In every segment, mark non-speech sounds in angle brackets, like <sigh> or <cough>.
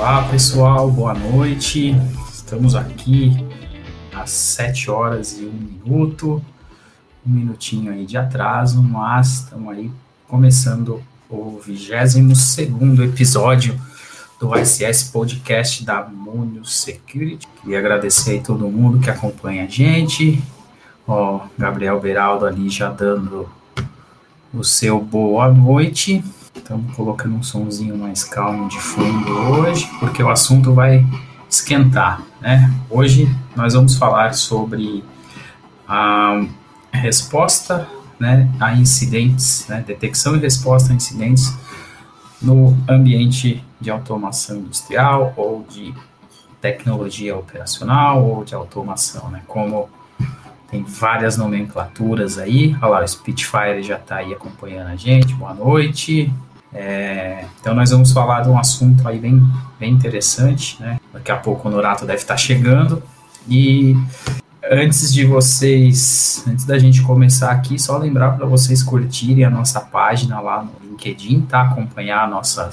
Olá pessoal, boa noite. Estamos aqui às 7 horas e 1 minuto, um minutinho aí de atraso, mas estamos aí começando o 22 episódio do ICS Podcast da Monio Security. Queria agradecer aí todo mundo que acompanha a gente. Ó, Gabriel Beraldo ali já dando o seu boa noite. Estamos colocando um sonzinho mais calmo de fundo hoje, porque o assunto vai esquentar, né? Hoje nós vamos falar sobre a resposta né, a incidentes, né, detecção e resposta a incidentes no ambiente de automação industrial ou de tecnologia operacional ou de automação, né, como tem várias nomenclaturas aí. Olha lá, o Spitfire já está aí acompanhando a gente. Boa noite. É, então nós vamos falar de um assunto aí bem, bem interessante, né? Daqui a pouco o Norato deve estar chegando. E antes de vocês, antes da gente começar aqui, só lembrar para vocês curtirem a nossa página lá no LinkedIn, tá? Acompanhar a nossa,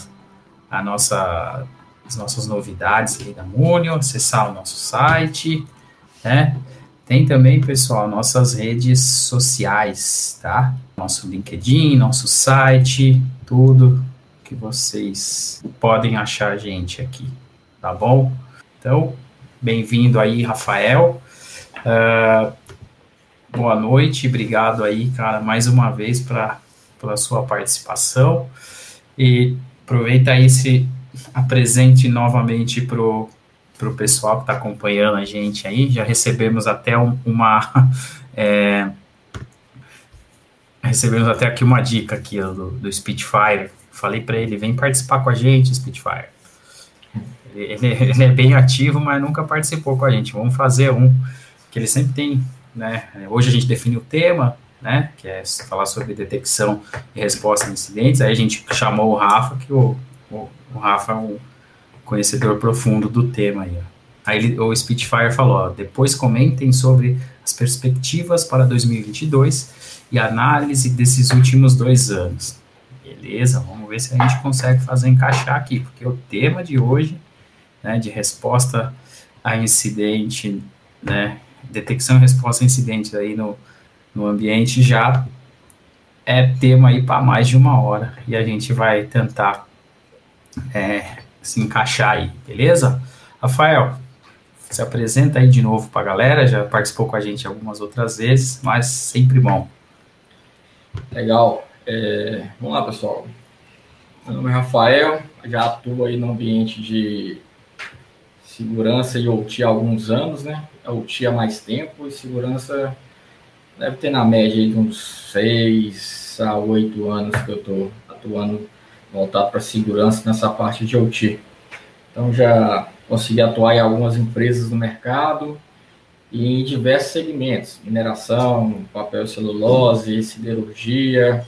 a nossa, as nossas novidades aí da Múnio, acessar o nosso site, né? Tem também, pessoal, nossas redes sociais, tá? Nosso LinkedIn, nosso site, tudo que vocês podem achar a gente aqui, tá bom? Então, bem-vindo aí, Rafael. Uh, boa noite, obrigado aí, cara, mais uma vez pra, pela sua participação. E aproveita aí se apresente novamente pro para o pessoal que está acompanhando a gente aí. Já recebemos até um, uma. <laughs> É, recebemos até aqui uma dica aqui do, do Spitfire. Falei para ele, vem participar com a gente, Spitfire. Ele, <laughs> ele, é bem ativo, mas nunca participou com a gente. Vamos fazer um que ele sempre tem, né? Hoje a gente definiu o tema, né? Que é falar sobre detecção e resposta a incidentes. Aí a gente chamou o Rafa, que o, o, o Rafa é um conhecedor profundo do tema aí. Aí ele, o Spitfire falou, ó, depois comentem sobre as perspectivas para 2022 e análise desses últimos dois anos. Beleza, vamos ver se a gente consegue fazer encaixar aqui, porque o tema de hoje, né, de resposta a incidente, né, detecção e resposta a incidentes aí no, no ambiente já é tema aí para mais de uma hora e a gente vai tentar é, se encaixar aí, beleza? Rafael, se apresenta aí de novo para a galera, já participou com a gente algumas outras vezes, mas sempre bom. Legal. É, vamos lá, pessoal. Meu nome é Rafael, já atuo aí no ambiente de segurança e OT há alguns anos, né? OT há mais tempo e segurança deve ter na média de uns 6 a 8 anos que eu estou atuando voltado para segurança nessa parte de OT. Então já consegui atuar em algumas empresas no mercado em diversos segmentos, mineração, papel celulose, siderurgia,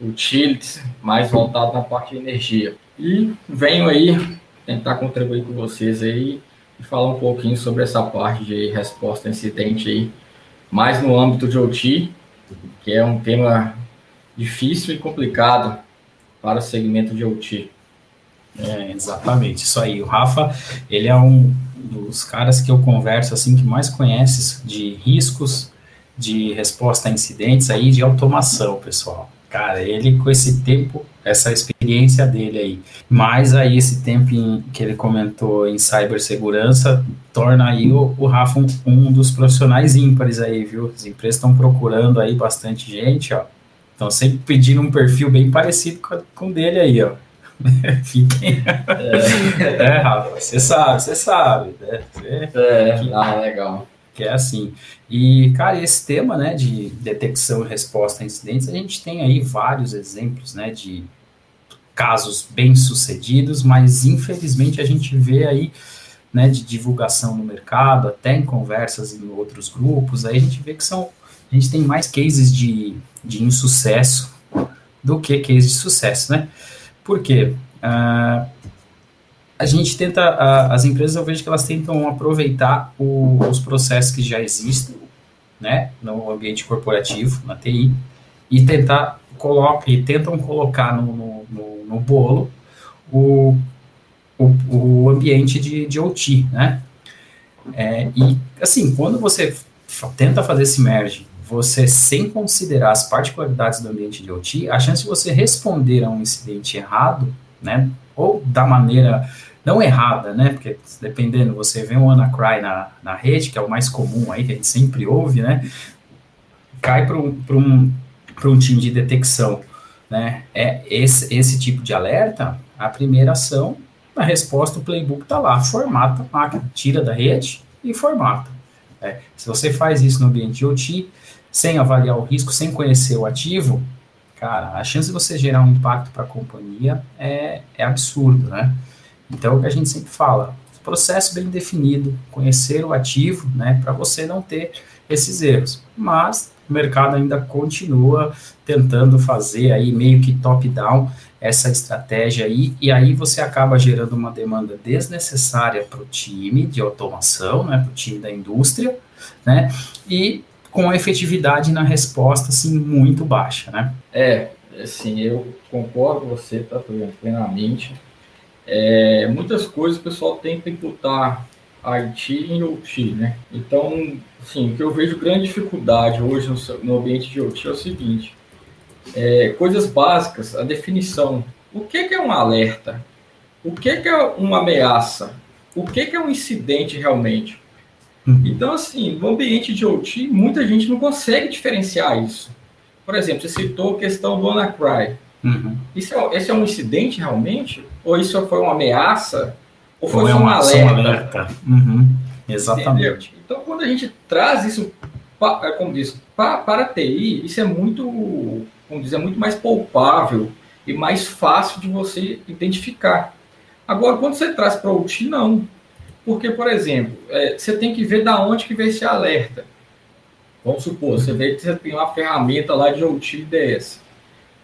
utilities, mais voltado na parte de energia. E venho aí tentar contribuir com vocês aí e falar um pouquinho sobre essa parte de resposta a incidente aí, mais no âmbito de OT, que é um tema difícil e complicado para o segmento de OT. É, exatamente, isso aí. O Rafa, ele é um dos caras que eu converso, assim, que mais conhece de riscos, de resposta a incidentes aí, de automação, pessoal. Cara, ele com esse tempo, essa experiência dele aí, mais aí esse tempo em, que ele comentou em cibersegurança, torna aí o, o Rafa um, um dos profissionais ímpares aí, viu? As empresas estão procurando aí bastante gente, ó, então, sempre pedindo um perfil bem parecido com, com dele aí, ó. Fiquem. É, é Rafa, você sabe, você sabe, né? Cê, é, que, ah, legal. Que é assim. E, cara, esse tema, né, de detecção e resposta a incidentes, a gente tem aí vários exemplos, né, de casos bem-sucedidos, mas infelizmente a gente vê aí, né, de divulgação no mercado, até em conversas em outros grupos, aí a gente vê que são a gente tem mais cases de, de insucesso do que cases de sucesso, né? Por quê? Uh, a gente tenta, uh, as empresas eu vejo que elas tentam aproveitar o, os processos que já existem, né, no ambiente corporativo, na TI, e tentar coloca, e tentam colocar no, no, no, no bolo o, o, o ambiente de, de OT, né? É, e, assim, quando você tenta fazer esse merge, você sem considerar as particularidades do ambiente de OT, a chance de você responder a um incidente errado, né, ou da maneira não errada, né, porque dependendo, você vê um WannaCry na, na rede, que é o mais comum aí, que a gente sempre ouve, né, cai para um, um, um time de detecção, né, é esse, esse tipo de alerta, a primeira ação na resposta, o playbook está lá, formata a máquina, tira da rede e formata. É, se você faz isso no ambiente OT, sem avaliar o risco, sem conhecer o ativo, cara, a chance de você gerar um impacto para a companhia é, é absurdo, né? Então, é o que a gente sempre fala, processo bem definido, conhecer o ativo, né, para você não ter esses erros. Mas o mercado ainda continua tentando fazer aí meio que top-down essa estratégia aí, e aí você acaba gerando uma demanda desnecessária para o time de automação, né, para o time da indústria, né, e com efetividade na resposta, assim, muito baixa, né. É, assim, eu concordo com você, tá, plenamente. É, muitas coisas o pessoal tenta imputar IT em OT, né? Então, assim, o que eu vejo grande dificuldade hoje no, no ambiente de OT é o seguinte, é, coisas básicas, a definição. O que, que é um alerta? O que, que é uma ameaça? O que, que é um incidente realmente? Uhum. Então, assim, no ambiente de OT, muita gente não consegue diferenciar isso. Por exemplo, você citou a questão do WannaCry. Uhum. Isso é, esse é um incidente realmente? Ou isso foi uma ameaça? Ou foi ou é uma, alerta? alerta. Uhum. Exatamente. Entendeu? Então, quando a gente traz isso, como diz, para, para a TI, isso é muito vamos dizer, é muito mais palpável e mais fácil de você identificar. Agora, quando você traz para o OT, não. Porque, por exemplo, é, você tem que ver da onde que veio esse alerta. Vamos supor, você vê que você tem uma ferramenta lá de OT DS.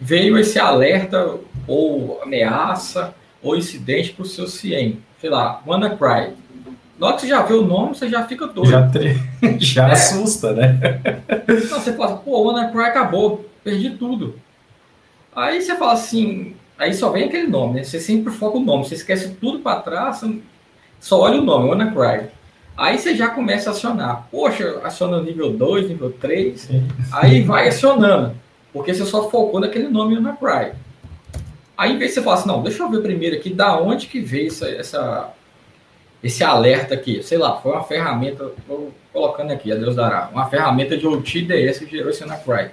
Veio esse alerta ou ameaça ou incidente para o seu CIEM. Sei lá, WannaCry. Na hora que você já vê o nome, você já fica doido. Já, <laughs> já é. assusta, né? Então você fala, pô, WannaCry acabou perdi tudo. Aí você fala assim, aí só vem aquele nome, né? Você sempre foca o nome, você esquece tudo para trás, só olha o nome, WannaCry. Aí você já começa a acionar. Poxa, aciona nível 2, nível 3, aí vai acionando, porque você só focou naquele nome WannaCry. Aí, em vez de você falar assim, não, deixa eu ver primeiro aqui da onde que veio essa, essa, esse alerta aqui. Sei lá, foi uma ferramenta, vou colocando aqui, a Deus dará, uma ferramenta de OTDS que gerou esse WannaCry.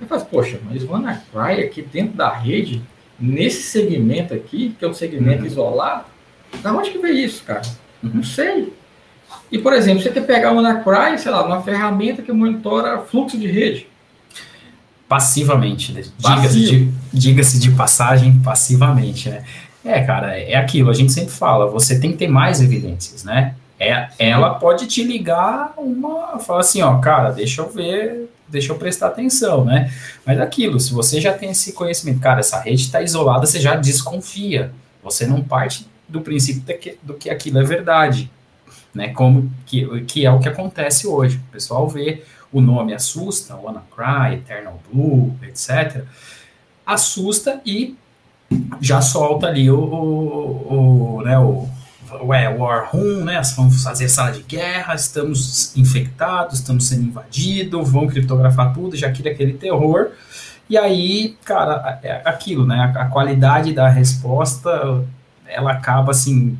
Eu falo, poxa, mas o WannaCry aqui dentro da rede, nesse segmento aqui, que é um segmento uhum. isolado, da onde que veio isso, cara? Não sei. E, por exemplo, você quer pegar o WannaCry, sei lá, uma ferramenta que monitora fluxo de rede. Passivamente, né? Diga-se de, diga de passagem, passivamente, né? É, cara, é aquilo, a gente sempre fala, você tem que ter mais evidências, né? É, ela pode te ligar uma, falar assim, ó, cara, deixa eu ver deixa eu prestar atenção, né? Mas aquilo, se você já tem esse conhecimento, cara, essa rede está isolada, você já desconfia. Você não parte do princípio de que, do que aquilo é verdade, né? Como que, que é o que acontece hoje. O pessoal vê o nome assusta, WannaCry, Eternal Blue, etc. Assusta e já solta ali o, o, o né, o ué, War Room, né? Vamos fazer sala de guerra, estamos infectados, estamos sendo invadidos, vão criptografar tudo, já queria aquele terror. E aí, cara, é aquilo, né? A, qualidade da resposta, ela acaba assim,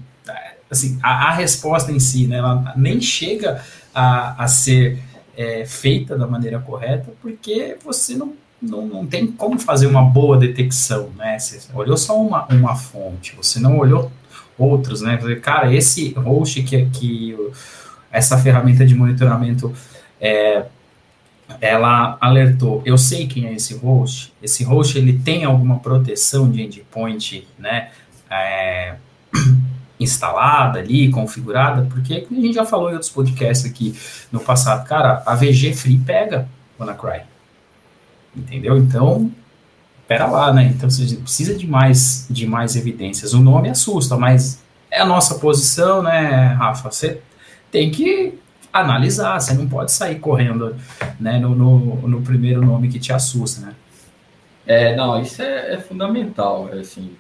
assim a, a resposta em si, né? Ela nem chega a, a ser é, feita da maneira correta, porque você não não, não tem como fazer uma boa detecção, né? Você olhou só uma, uma fonte, você não olhou outros, né? Cara, esse host que, que essa ferramenta de monitoramento é, ela alertou, eu sei quem é esse host, esse host ele tem alguma proteção de endpoint, né, é, <clears throat> instalada ali, configurada, porque a gente já falou em outros podcasts aqui no passado, cara, a VG Free pega WannaCry, entendeu? Então, pera lá, né? Então você precisa de mais, de mais evidências. O nome assusta, mas é a nossa posição, né, Rafa? Você tem que analisar, você não pode sair correndo né, no, no, no primeiro nome que te assusta, né? É, não, isso é, é fundamental, é assim,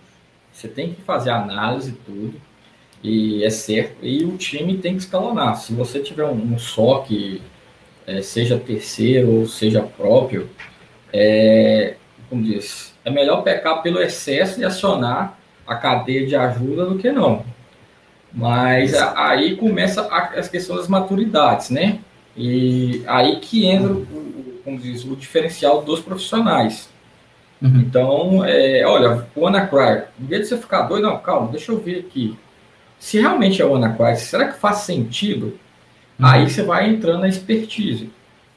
Você tem que fazer análise tudo, e é certo, e o time tem que escalonar. Se você tiver um, um SOC, é, seja terceiro ou seja próprio, é, como diz, é melhor pecar pelo excesso e acionar a cadeia de ajuda do que não. Mas a, aí começa a, as questões das maturidades, né? E aí que entra, o, como diz, o diferencial dos profissionais. Uhum. Então, é, olha, o Anacry, em vez de você ficar doido, não, calma, deixa eu ver aqui. Se realmente é o Anacry, será que faz sentido? Uhum. Aí você vai entrando na expertise.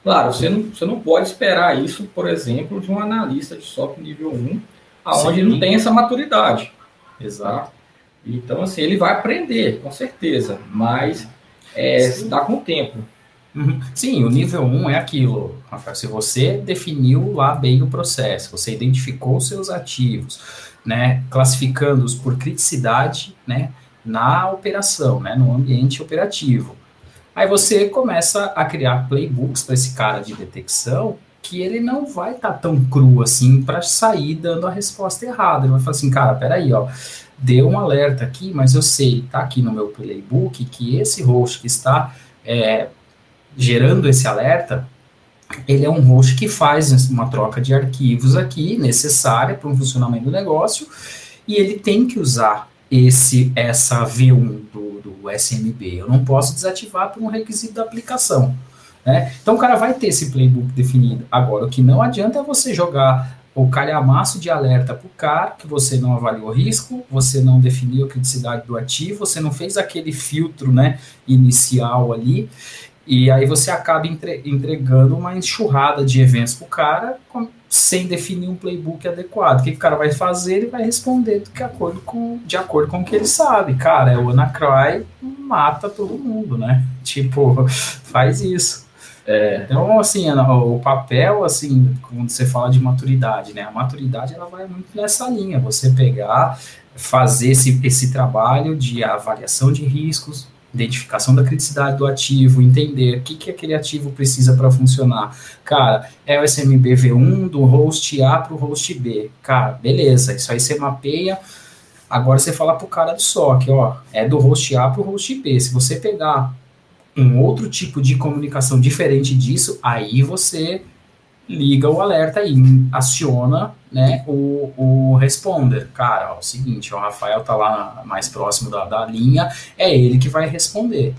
Claro, você não, você não pode esperar isso, por exemplo, de um analista de software nível 1, aonde Sim. não tem essa maturidade. Exato. Tá? Então, assim, ele vai aprender, com certeza, mas é, dá com o tempo. Sim, o nível 1 é aquilo, Rafael. Se você definiu lá bem o processo, você identificou os seus ativos, né, classificando-os por criticidade, né, na operação, né, no ambiente operativo. Aí você começa a criar playbooks para esse cara de detecção que ele não vai estar tá tão cru assim para sair dando a resposta errada. Ele vai falar assim, cara, peraí, ó, deu um alerta aqui, mas eu sei, tá aqui no meu playbook, que esse host que está é, gerando esse alerta, ele é um host que faz uma troca de arquivos aqui necessária para o funcionamento do negócio e ele tem que usar esse essa V1 do, do SMB. Eu não posso desativar por um requisito da aplicação. Né? Então o cara vai ter esse playbook definido. Agora, o que não adianta é você jogar o calhamaço de alerta para o cara que você não avaliou o risco, você não definiu a criticidade do ativo, você não fez aquele filtro né, inicial ali, e aí você acaba entre, entregando uma enxurrada de eventos para o cara com, sem definir um playbook adequado. O que, que, o cara vai fazer? Ele vai responder de acordo com, de acordo com o que ele sabe. Cara, é o Anacry mata todo mundo, né? <laughs> Tipo, faz isso. É, então, assim, o papel, assim, quando você fala de maturidade, né? A maturidade, ela vai muito nessa linha. Você pegar, fazer esse, esse trabalho de avaliação de riscos, identificação da criticidade do ativo, entender o que, que aquele ativo precisa para funcionar. Cara, é o SMB V1 do host A para o host B. Cara, beleza, isso aí você mapeia. Agora você fala para o cara do SOC, ó, é do host A para o host B. Se você pegar um outro tipo de comunicação diferente disso, aí você liga o alerta e aciona né, o, o responder. Cara, ó, é o seguinte, o Rafael tá lá mais próximo da, da linha, é ele que vai responder.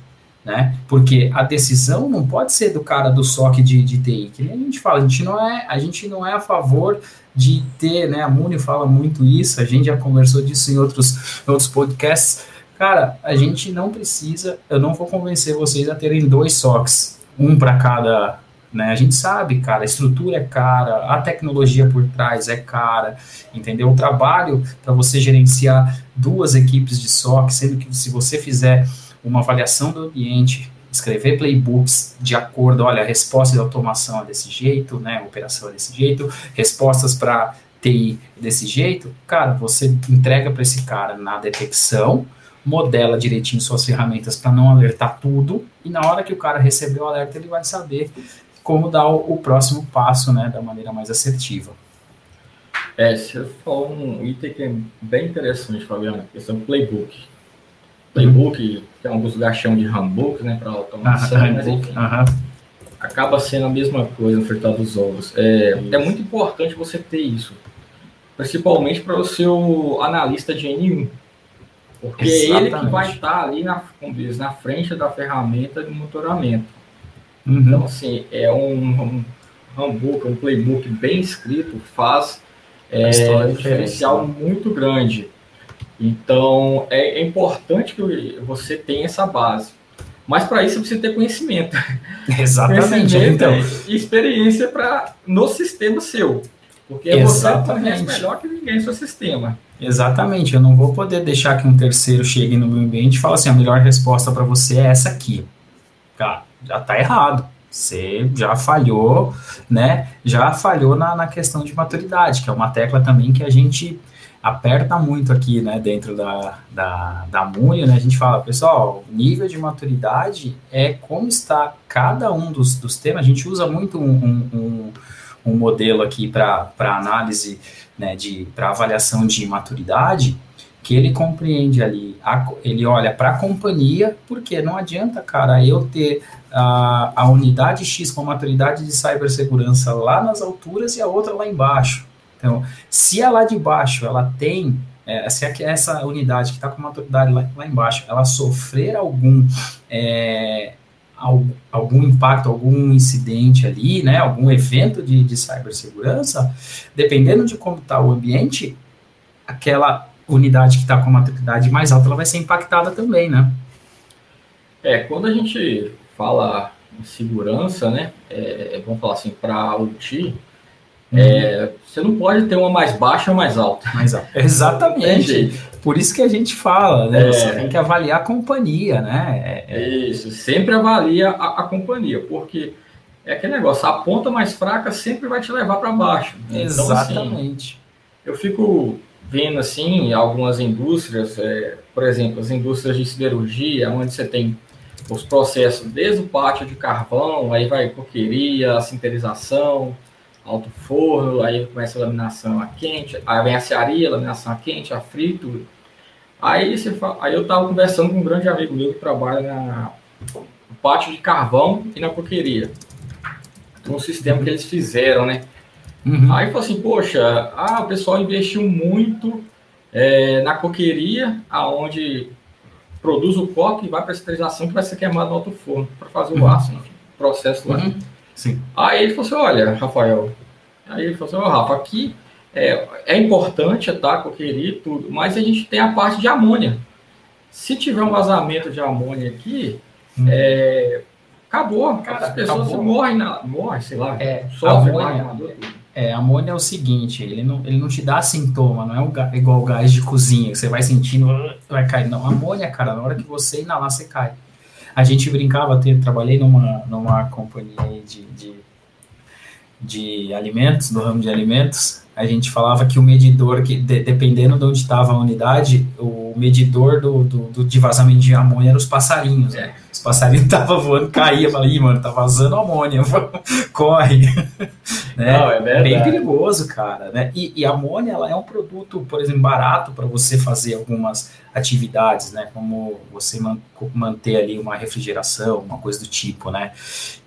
Né? Porque a decisão não pode ser do cara do SOC de, de TI, que nem a gente fala, a gente não é, a gente não é a favor de ter, né? A Muni fala muito isso, a gente já conversou disso em outros, outros podcasts. Cara, a gente não precisa, eu não vou convencer vocês a terem dois SOCs, um para cada né? A gente sabe, cara, a estrutura é cara, a tecnologia por trás é cara, entendeu? O trabalho para você gerenciar duas equipes de SOC, sendo que se você fizer uma avaliação do ambiente, escrever playbooks de acordo, olha, a resposta de automação é desse jeito, né? Operação é desse jeito, respostas para TI desse jeito, cara, você entrega para esse cara na detecção, modela direitinho suas ferramentas para não alertar tudo, e na hora que o cara receber o alerta, ele vai saber como dar o, o, próximo passo, né, da maneira mais assertiva. É, você falou um item que é bem interessante, Fabiano, a questão do playbook. Playbook, uhum. tem alguns gachão de handbook, né, para automação, ah, mas enfim, acaba sendo a mesma coisa no fritar dos ovos. É, é muito importante você ter isso, principalmente para o seu analista de N1, porque Exatamente. é ele que vai estar ali na, diz, na frente da ferramenta de monitoramento. Uhum. Então, assim, é um, um handbook, um playbook bem escrito, faz é, um diferencial né? muito grande. Então, é, é, importante que você tenha essa base. Mas para isso você precisa ter conhecimento. <laughs> Exatamente. conhecimento então. E experiência pra, no sistema seu. Porque Exatamente. você conhece melhor que ninguém seu sistema. Exatamente. Eu não vou poder deixar que um terceiro chegue no meu ambiente e fale assim: a melhor resposta para você é essa aqui. Cara, já está errado. Você já falhou, né? Já falhou na, na questão de maturidade, que é uma tecla também que a gente aperta muito aqui, né, dentro da, da, da MUNI, né, a gente fala, pessoal, nível de maturidade é como está cada um dos, dos temas, a gente usa muito um, um, um modelo aqui para análise, né, de para avaliação de maturidade, que ele compreende ali, a, ele olha para a companhia, porque não adianta, cara, eu ter a, a unidade X com maturidade de cibersegurança lá nas alturas e a outra lá embaixo. Então, se a lá de baixo ela tem, é, se essa unidade que está com maturidade lá, lá, embaixo, ela sofrer algum, é, algum, impacto, algum incidente ali, né, algum evento de, de cibersegurança, dependendo de como está o ambiente, aquela unidade que está com a maturidade mais alta, ela vai ser impactada também, né? É, quando a gente fala em segurança, né, é, vamos falar assim, para OT, uhum. é, você não pode ter uma mais baixa ou mais alta. Mais alta. <laughs> Exatamente. Por isso que a gente fala, né? É, você tem que avaliar a companhia, né? É, é. Isso, sempre avalia a, a, companhia, porque é aquele negócio, a ponta mais fraca sempre vai te levar para baixo. Exatamente. Então, assim, eu fico vendo assim algumas indústrias, é, por exemplo, as indústrias de siderurgia, onde você tem os processos desde o pátio de carvão, aí vai coqueria, sinterização, alto forno, aí começa a laminação a quente, aí vem a cearia, a laminação a quente, a frito. Aí, você aí eu estava conversando com um grande amigo meu que trabalha na, no pátio de carvão e na coqueria. Um sistema que eles fizeram, né? Uhum. Aí falou assim, poxa, ah, o pessoal investiu muito é, na coqueria, aonde produz o coque e vai para a esterilização que vai ser queimado no alto forno para fazer uhum. o aço, né? processo lá. Uhum. Sim. Aí ele falou assim, olha, Rafael, aí ele falou assim, oh, Rafa, aqui é, é importante tá, coqueria e tudo, mas a gente tem a parte de amônia. Se tiver um vazamento de amônia aqui, uhum. é, acabou. Cara, as pessoas acabou. morrem, na, morrem, sei lá, é, sofrem amônia, é, amônia é o seguinte, ele não, ele não te dá sintoma, não é um, igual o gás de cozinha, que você vai sentindo, vai cair. Não, amônia, cara, na hora que você inalar, você cai. A gente brincava, eu trabalhei numa, numa companhia de, de, de alimentos, do ramo de alimentos, a gente falava que o medidor, que de, dependendo de onde estava a unidade, o medidor do, do, do, de vazamento de amônia eram os passarinhos. Né? Os passarinhos <laughs> estavam voando, caía, falei, mano, tá vazando amônia, <laughs> corre. <laughs> né? Não, é Bem perigoso, cara. Né? E, e a amônia ela é um produto, por exemplo, barato para você fazer algumas atividades, né? Como você man manter ali uma refrigeração, uma coisa do tipo, né?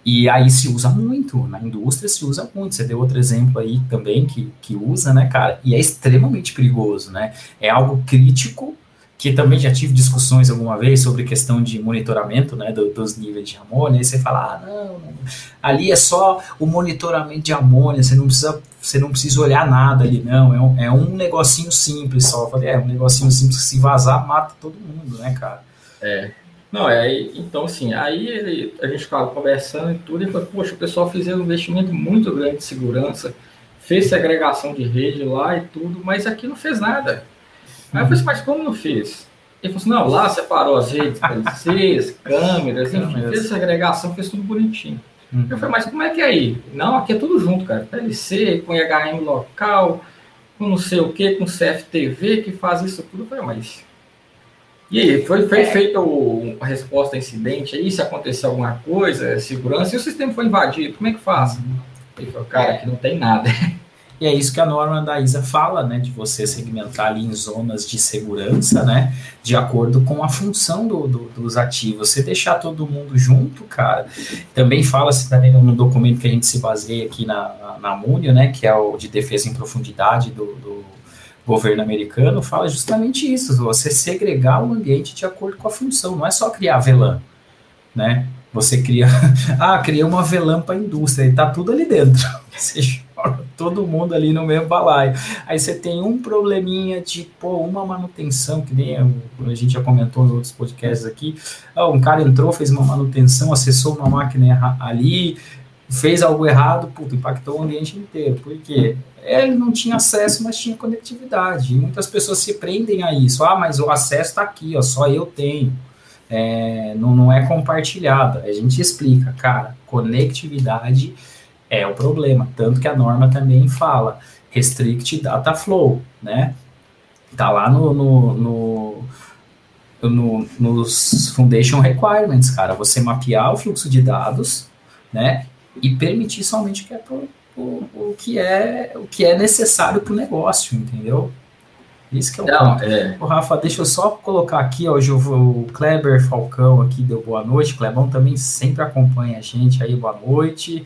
E aí se usa muito, na indústria se usa muito. Você deu outro exemplo aí também que, que usa, né, cara? E é extremamente perigoso, né? É algo crítico que também já tive discussões alguma vez sobre questão de monitoramento né, do, dos níveis de amônia, e você fala, ah, não, ali é só o monitoramento de amônia, você não precisa, você não precisa olhar nada ali, não, é um, é um negocinho simples só. Eu falei, é um negocinho simples que se vazar mata todo mundo, né, cara? É. Não, é, então assim, aí ele, a gente ficava conversando e tudo, e falou, poxa, o pessoal fez um investimento muito grande de segurança, fez segregação de rede lá e tudo, mas aqui não fez nada Aí eu falei assim, mas como não fez? Ele falou assim, não, lá separou as redes PLCs, câmeras, enfim, fez essa agregação, fez tudo bonitinho. Uhum. Eu falei, mas como é que é aí? Não, aqui é tudo junto, cara. PLC, com IHM local, com não sei o que, com CFTV, que faz isso tudo. Eu falei, mas... E aí, foi, foi é. feita a resposta a incidente aí, se acontecer alguma coisa, segurança, e o sistema foi invadido, como é que faz? Uhum. Ele falou, cara, aqui não tem nada. <laughs> E é isso que a norma da ISA fala, né, de você segmentar ali em zonas de segurança, né, de acordo com a função do, do, dos ativos. Você deixar todo mundo junto, cara, também fala-se também no documento que a gente se baseia aqui na, na, na MUNIO, né, que é o de defesa em profundidade do, do governo americano, fala justamente isso, você segregar o ambiente de acordo com a função, não é só criar VLAN, né, você cria, <laughs> ah, cria uma VLAN para a indústria, e tá tudo ali dentro, <laughs> você todo mundo ali no mesmo balaio. Aí você tem um probleminha de, pô, uma manutenção, que nem a gente já comentou nos outros podcasts aqui, ah, um cara entrou, fez uma manutenção, acessou uma máquina ali, fez algo errado, puto, impactou o ambiente inteiro. Por quê? Ele não tinha acesso, mas tinha conectividade. E muitas pessoas se prendem a isso. Ah, mas o acesso está aqui, ó, só eu tenho. É, não, não é compartilhado. A gente explica, cara, conectividade é o problema. Tanto que a norma também fala restrict data flow, né? Tá lá no, no, no, no, nos foundation requirements, cara. Você mapear o fluxo de dados, né? E permitir somente o que é, pro, o, o que é, o que é necessário para o negócio, entendeu? Isso que é o Não, ponto. É... O Rafa, deixa eu só colocar aqui, ó, o Kleber Falcão aqui deu boa noite. Clebão também sempre acompanha a gente aí, boa noite.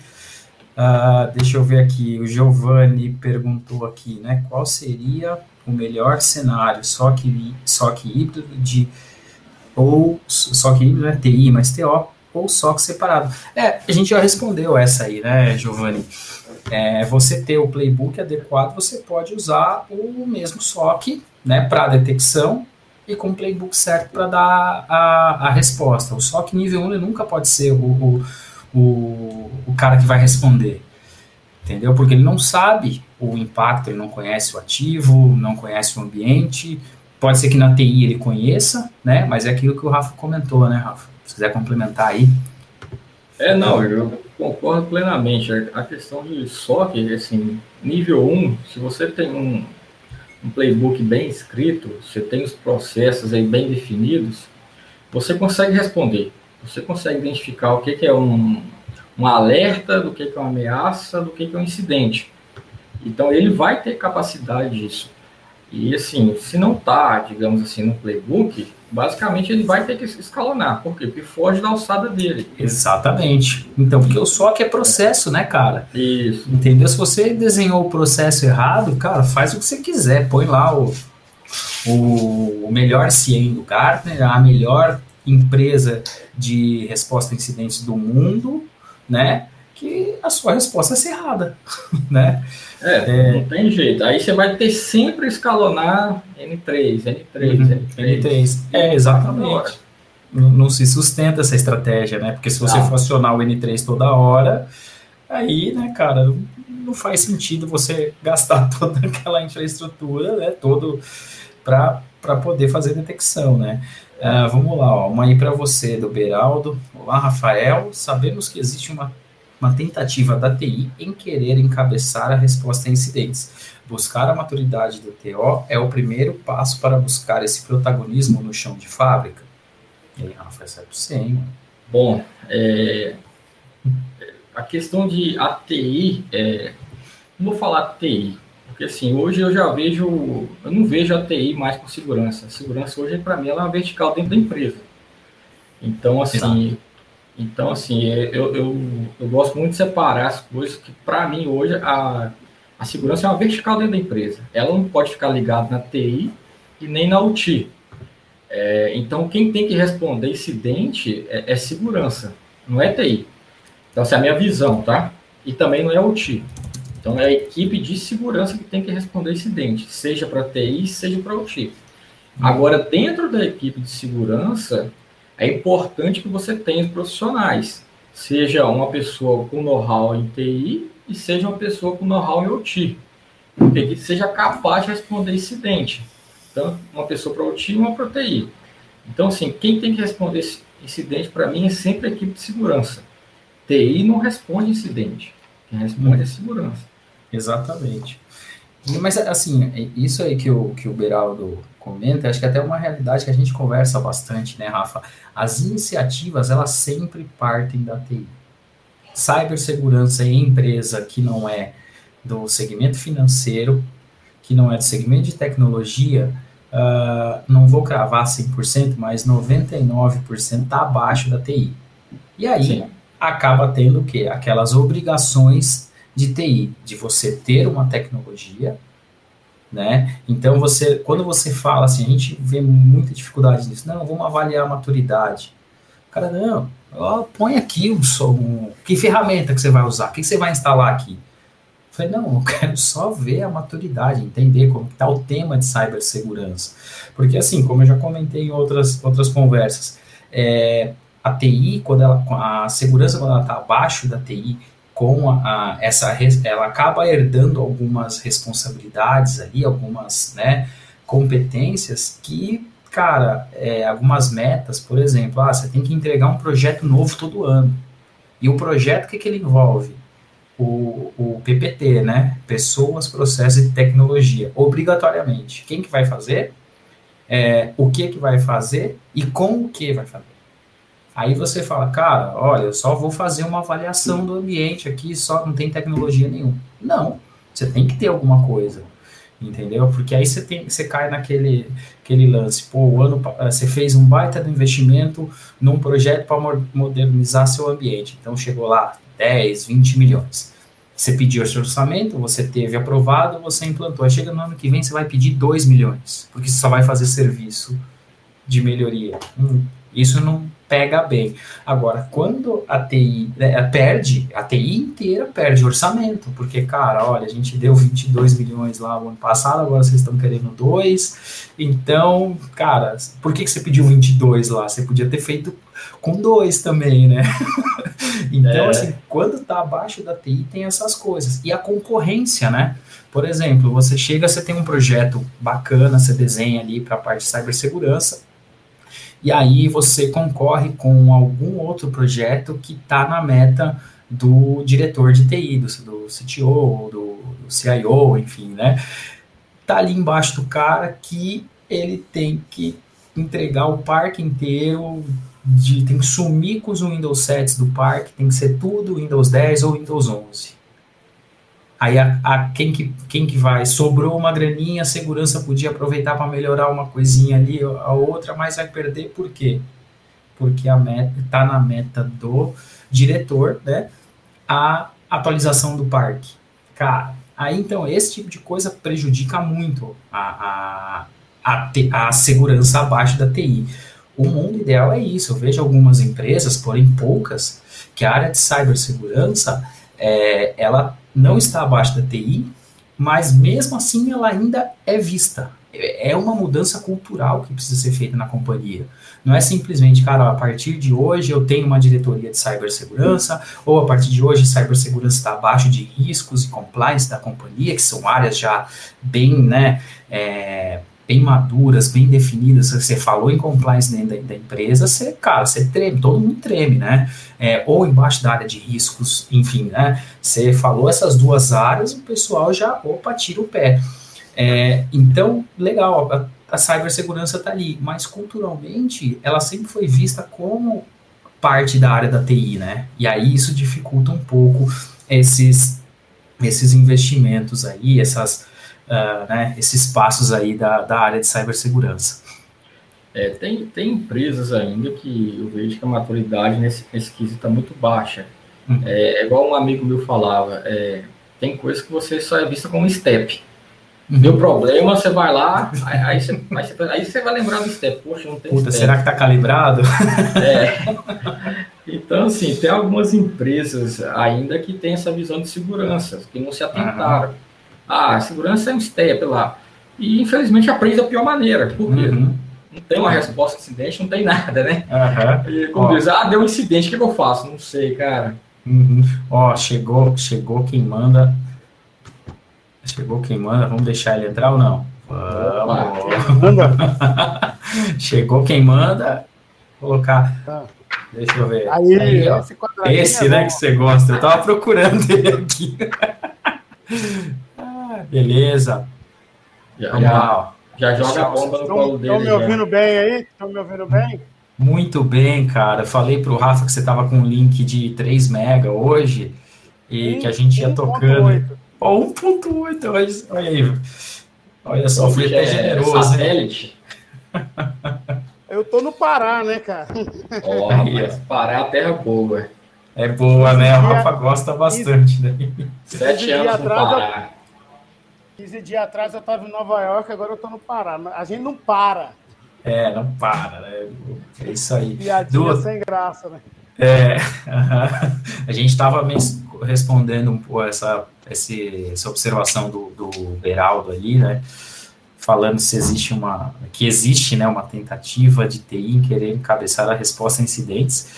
Uh, deixa eu ver aqui, o Giovanni perguntou aqui, né? Qual seria o melhor cenário? Só que, só que híbrido de. Ou só que híbrido é TI, mas TO ou só que separado. É, a gente já respondeu essa aí, né, Giovanni? É, você ter o playbook adequado, você pode usar o mesmo SOC né, para detecção e com o playbook certo para dar a, a resposta. O SOC nível 1 ele nunca pode ser o, o, o, o cara que vai responder, entendeu? Porque ele não sabe o impacto, ele não conhece o ativo, não conhece o ambiente. Pode ser que na TI ele conheça, né? Mas é aquilo que o Rafa comentou, né, Rafa? Se quiser complementar aí. É, não, eu concordo plenamente. A questão de SOC, assim, nível 1, se você tem um, um playbook bem escrito, você tem os processos aí bem definidos, você consegue responder. Você consegue identificar o que, que é um, um alerta, do que, que é uma ameaça, do que, que é um incidente. Então, ele vai ter capacidade disso. E, assim, se não está, digamos assim, no playbook, basicamente ele vai ter que escalonar. Por quê? Porque foge da alçada dele. Exatamente. Então, porque o SOC é processo, né, cara? Isso. Entendeu? Se você desenhou o processo errado, cara, faz o que você quiser. Põe lá o, o, o melhor CIEM do Gartner, a melhor empresa de resposta a incidentes do mundo, né? Que a sua resposta é errada, <laughs> né? É, é, não tem jeito. Aí você vai ter sempre escalonar N3, N3, uhum, N3. N3. É, exatamente. Não, não, se sustenta essa estratégia, né? Porque se você for acionar o N3 toda hora, aí, né, cara, não faz sentido você gastar <laughs> toda aquela infraestrutura, né, todo para poder fazer detecção, né? Uh, vamos lá, ó, uma aí para você do Beraldo. Olá, Rafael. Sabemos que existe uma uma tentativa da TI em querer encabeçar a resposta a incidentes. Buscar a maturidade do TO é o primeiro passo para buscar esse protagonismo no chão de fábrica. E aí, Rafa, é você, hein? Bom, é, a questão de ATI, é, não vou falar TI, porque assim, hoje eu já vejo, eu não vejo a TI mais com segurança. A segurança hoje, para mim, ela é uma vertical dentro da empresa. Então, assim, Exato então, assim, é, eu, eu, eu gosto muito de separar as coisas, que para mim hoje a, a segurança é uma vertical dentro da empresa. Ela não pode ficar ligada na TI e nem na UTI. É, então, quem tem que responder incidente é, é, segurança, não é TI. Então, essa é a minha visão, tá? E também não é UTI. Então, é a equipe de segurança que tem que responder incidente, seja para TI, seja para UTI. Agora, dentro da equipe de segurança, é importante que você tenha profissionais, seja uma pessoa com know-how em TI e seja uma pessoa com know-how em OT, que seja capaz de responder incidente, tanto uma pessoa para OT e uma para TI. Então, assim, quem tem que responder esse incidente para mim é sempre a equipe de segurança. TI não responde incidente, quem responde é segurança. Exatamente. Mas, assim, isso aí que o, que o Beraldo comenta, acho que até é uma realidade que a gente conversa bastante, né, Rafa? As iniciativas, elas sempre partem da TI. Cibersegurança em empresa que não é do segmento financeiro, que não é do segmento de tecnologia, uh, não vou cravar 100%, mas 99% está abaixo da TI. E aí Sim. acaba tendo o quê? Aquelas obrigações de TI, de você ter uma tecnologia, né? Então você, quando você fala assim, a gente vê muita dificuldade nisso. Não, vamos avaliar a maturidade. Cara, não, ó, põe aqui um, um, que ferramenta que você vai usar, o que, que você vai instalar aqui. Eu falei, não, eu quero só ver a maturidade, entender como está o tema de cibersegurança. Porque assim, como eu já comentei em outras, outras conversas, é, a TI, quando ela, a segurança quando ela está abaixo da TI, com a, essa ela acaba herdando algumas responsabilidades ali, algumas né, competências que, cara, é, algumas metas, por exemplo, ah, você tem que entregar um projeto novo todo ano. E o projeto, o que, que ele envolve? O, o PPT, né? Pessoas, Processos e Tecnologia, obrigatoriamente. Quem que vai fazer? É, o que que vai fazer e com o que vai fazer. Aí você fala, cara, olha, eu só vou fazer uma avaliação do ambiente aqui, só não tem tecnologia nenhuma. Não, você tem que ter alguma coisa. entendeu? Porque aí você tem, você cai naquele aquele lance, pô, o ano você fez um baita de investimento num projeto para modernizar seu ambiente. Então chegou lá 10, 20 milhões. Você pediu esse orçamento, você teve aprovado, você implantou. Aí chega no ano que vem, você vai pedir 2 milhões, porque você só vai fazer serviço de melhoria. Hum, isso não pega bem. Agora, quando a TI né, perde, a TI inteira perde orçamento, porque, cara, olha, a gente deu 22 milhões lá no ano passado, agora vocês estão querendo 2. Então, cara, por que, que você pediu 22 lá? Você podia ter feito com 2 também, né? <laughs> então, é. assim, quando tá abaixo da TI, tem essas coisas. E a concorrência, né? Por exemplo, você chega, você tem um projeto bacana, você desenha ali para a parte de cibersegurança, e aí você concorre com algum outro projeto que está na meta do diretor de TI, do, do CTO, do, do CIO, enfim, né? Tá ali embaixo do cara que ele tem que entregar o parque inteiro, de, tem que sumir com os Windows 7 do parque, tem que ser tudo Windows 10 ou Windows 11. Aí a, a, quem, que, quem que vai? Sobrou uma graninha, a segurança podia aproveitar para melhorar uma coisinha ali, a outra, mas vai perder por quê? Porque a meta está na meta do diretor, né? A atualização do parque. Cara, aí então esse tipo de coisa prejudica muito a, a, a, a segurança abaixo da TI. O mundo ideal é isso. Eu vejo algumas empresas, porém poucas, que a área de cibersegurança é, ela não está abaixo da TI, mas mesmo assim ela ainda é vista. É uma mudança cultural que precisa ser feita na companhia. Não é simplesmente, cara, a partir de hoje eu tenho uma diretoria de cibersegurança, ou a partir de hoje cibersegurança está abaixo de riscos e compliance da companhia, que são áreas já bem, né, é, bem maduras, bem definidas, você falou em compliance dentro da, da empresa, você, cara, você treme, todo mundo treme, né? É, ou embaixo da área de riscos, enfim, né? Você falou essas duas áreas, o pessoal já, opa, tira o pé. É, então, legal, a, a cibersegurança está ali, mas culturalmente ela sempre foi vista como parte da área da TI, né? E aí isso dificulta um pouco esses, esses investimentos aí, essas uh, né, esses passos aí da, da área de cibersegurança. É, tem, tem empresas ainda que eu vejo que a maturidade nesse, nesse quesito está muito baixa. Uhum. É, é, igual um amigo meu falava, é, tem coisa que você só é vista como step. Uhum. Deu problema, você vai lá, aí, aí, você, aí, você, aí, você, vai lembrar do step. Poxa, não tem Puta, step. será que tá calibrado? <laughs> É. Então, assim, tem algumas empresas ainda que têm essa visão de segurança, que não se atentaram. Uhum. Ah, a segurança é um step lá. E infelizmente aprende da pior maneira. Por quê? Uhum. Não tem uma resposta de incidente, não tem nada, né? Uhum. E como Ó. diz, ah, deu um incidente, o que, eu faço? Não sei, cara. Uhum. Ó, chegou, chegou quem manda. Chegou quem manda, vamos deixar ele entrar ou não? Vamos. <laughs> chegou quem manda. Vou colocar. Tá. Deixa eu ver. Aí, Aí esse, esse é né, que você gosta. Eu tava procurando ele aqui. <laughs> Beleza. Já, já, já joga a bomba no colo dele. Estão me ouvindo já. bem aí? Estão me ouvindo bem? Muito bem, cara. Falei pro Rafa que você tava com um link de 3 mega hoje e que a gente ia tocando. Ó, 1.8, olha aí. Olha só, fui até é generoso. Satélite. Eu tô no Pará, né, cara? Ó, <laughs> oh, Pará é a terra boa. É boa, né? O Rafa gosta bastante. Né? Sete anos no Pará. 15 dias atrás eu estava em Nova York, agora eu estou no Pará. A gente não para. É, não para, né? É isso aí. Piadinha Do... sem graça, né? É, <laughs> a gente estava respondendo um pouco essa, essa observação do, do Beraldo ali, né? Falando se existe uma, que existe, né, uma tentativa de TI em querer encabeçar a resposta a incidentes,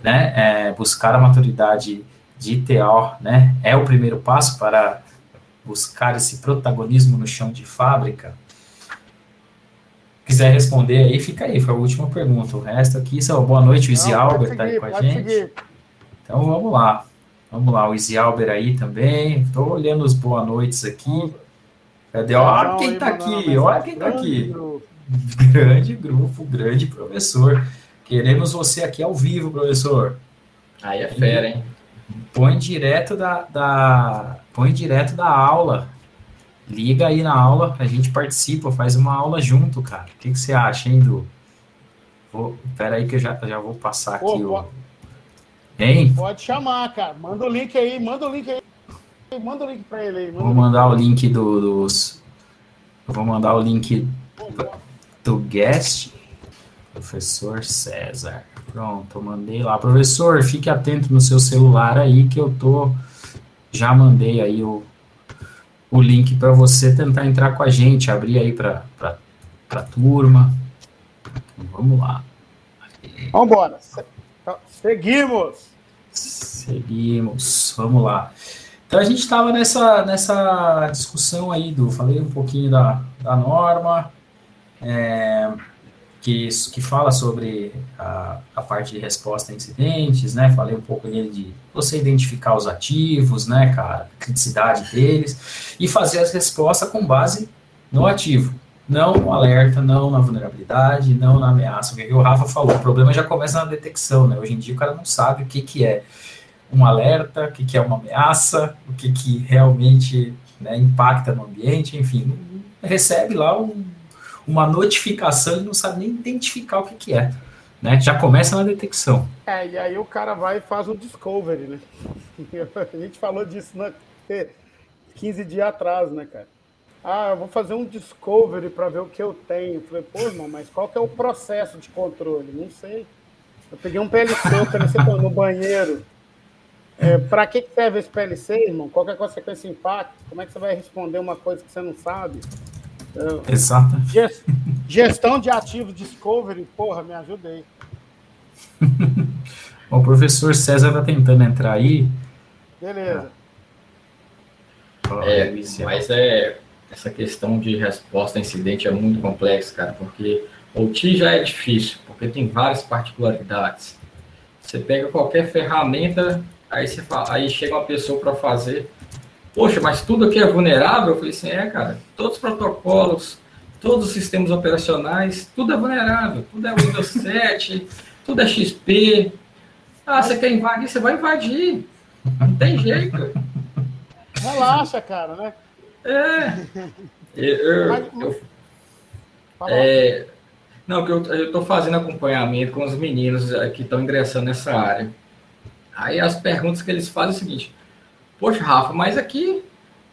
né? É, buscar a maturidade de TO, né? É o primeiro passo para buscar esse protagonismo no chão de fábrica? Quiser responder aí, fica aí, foi a última pergunta. O resto aqui, só boa noite, o Izzy Albert está aí com a gente. Seguir. Então vamos lá. Vamos lá, o Izzy Albert aí também. Estou olhando os boa noites aqui. Cadê? Olha quem está aqui, olha quem está aqui. Grande grupo, grande professor. Queremos você aqui ao vivo, professor. Aí é fera, hein? Põe direto da, da põe direto da aula. liga aí na aula, a gente participa, faz uma aula junto, cara. O que, que você acha, hein, Du? Vou, pera aí que eu já, já vou passar aqui o... Hein? Pode chamar, cara. Manda o link aí, manda o link aí. Manda o link pra ele aí. Vou mandar o link do, dos... Vou mandar o link do guest, professor César. Pronto, mandei lá. Professor, fique atento no seu celular aí que eu tô... Já mandei aí o, o link para você tentar entrar com a gente, abrir aí para a turma. Vamos lá. Vamos embora. Seguimos. Seguimos. Vamos lá. Então a gente estava nessa, nessa discussão aí do. Falei um pouquinho da, da norma. É, que, que fala sobre a, a parte de resposta a incidentes, né? Falei um pouco dele de você identificar os ativos, né, cara, criticidade deles, e fazer as respostas com base no ativo. Não no alerta, não na vulnerabilidade, não na ameaça. O que o Rafa falou, o problema já começa na detecção, né? Hoje em dia o cara não sabe o que, que é um alerta, o que, que é uma ameaça, o que, que realmente né, impacta no ambiente, enfim, recebe lá um uma notificação e não sabe nem identificar o que, que é. Né? Já começa na detecção. É, e aí o cara vai e faz o discovery, né? <laughs> A gente falou disso né? 15 dias atrás, né, cara? Ah, eu vou fazer um discovery para ver o que eu tenho. Falei, pô, irmão, mas qual que é o processo de controle? Não sei. Eu peguei um PLC, o PLC no banheiro. É, para que serve esse PLC, irmão? Qual é a consequência impacto? Como é que você vai responder uma coisa que você não sabe? Exato. <laughs> Gestão de ativos Discovery, porra, me ajudei. <laughs> o professor César está tentando entrar aí. Beleza. É, mas é essa questão de resposta a incidente é muito complexa, cara, porque o TI já é difícil, porque tem várias particularidades. Você pega qualquer ferramenta, aí você fala, aí chega uma pessoa para fazer, poxa, mas tudo aqui é vulnerável? Eu falei assim, é, cara, todos os protocolos, todos os sistemas operacionais, tudo é vulnerável, tudo é Windows <laughs> 7, tudo é XP. Ah, você quer invadir? Você vai invadir. Não tem jeito. Relaxa, cara, né? É. Eu, eu, é não, que eu estou fazendo acompanhamento com os meninos que estão ingressando nessa área. Aí as perguntas que eles fazem é o seguinte: Poxa, Rafa, mas aqui,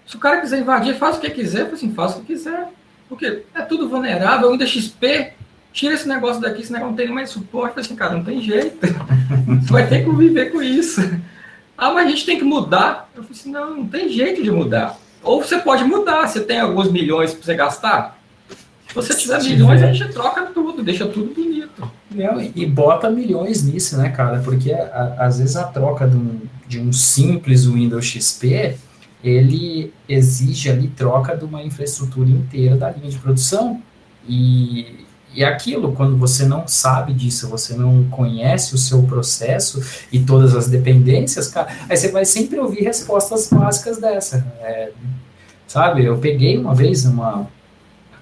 se o cara quiser invadir, faz o que quiser, assim, faz o que quiser. Porque é tudo vulnerável, ainda XP, tira esse negócio daqui, esse negócio não tem mais suporte. assim, cara, não tem jeito. Você <laughs> vai ter que conviver com isso. Ah, mas a gente tem que mudar. Eu falei assim, não, não tem jeito de mudar. Ou você pode mudar, você tem alguns milhões para você gastar. Se você tiver Se milhões, tiver. a gente troca tudo, deixa tudo bonito. Não, e bota milhões nisso, né, cara? Porque a, às vezes a troca de um, de um simples Windows XP, ele exige ali troca de uma infraestrutura inteira da linha de produção. E, e aquilo, quando você não sabe disso, você não conhece o seu processo e todas as dependências, cara, aí você vai sempre ouvir respostas básicas dessa. É, sabe, eu peguei uma vez uma,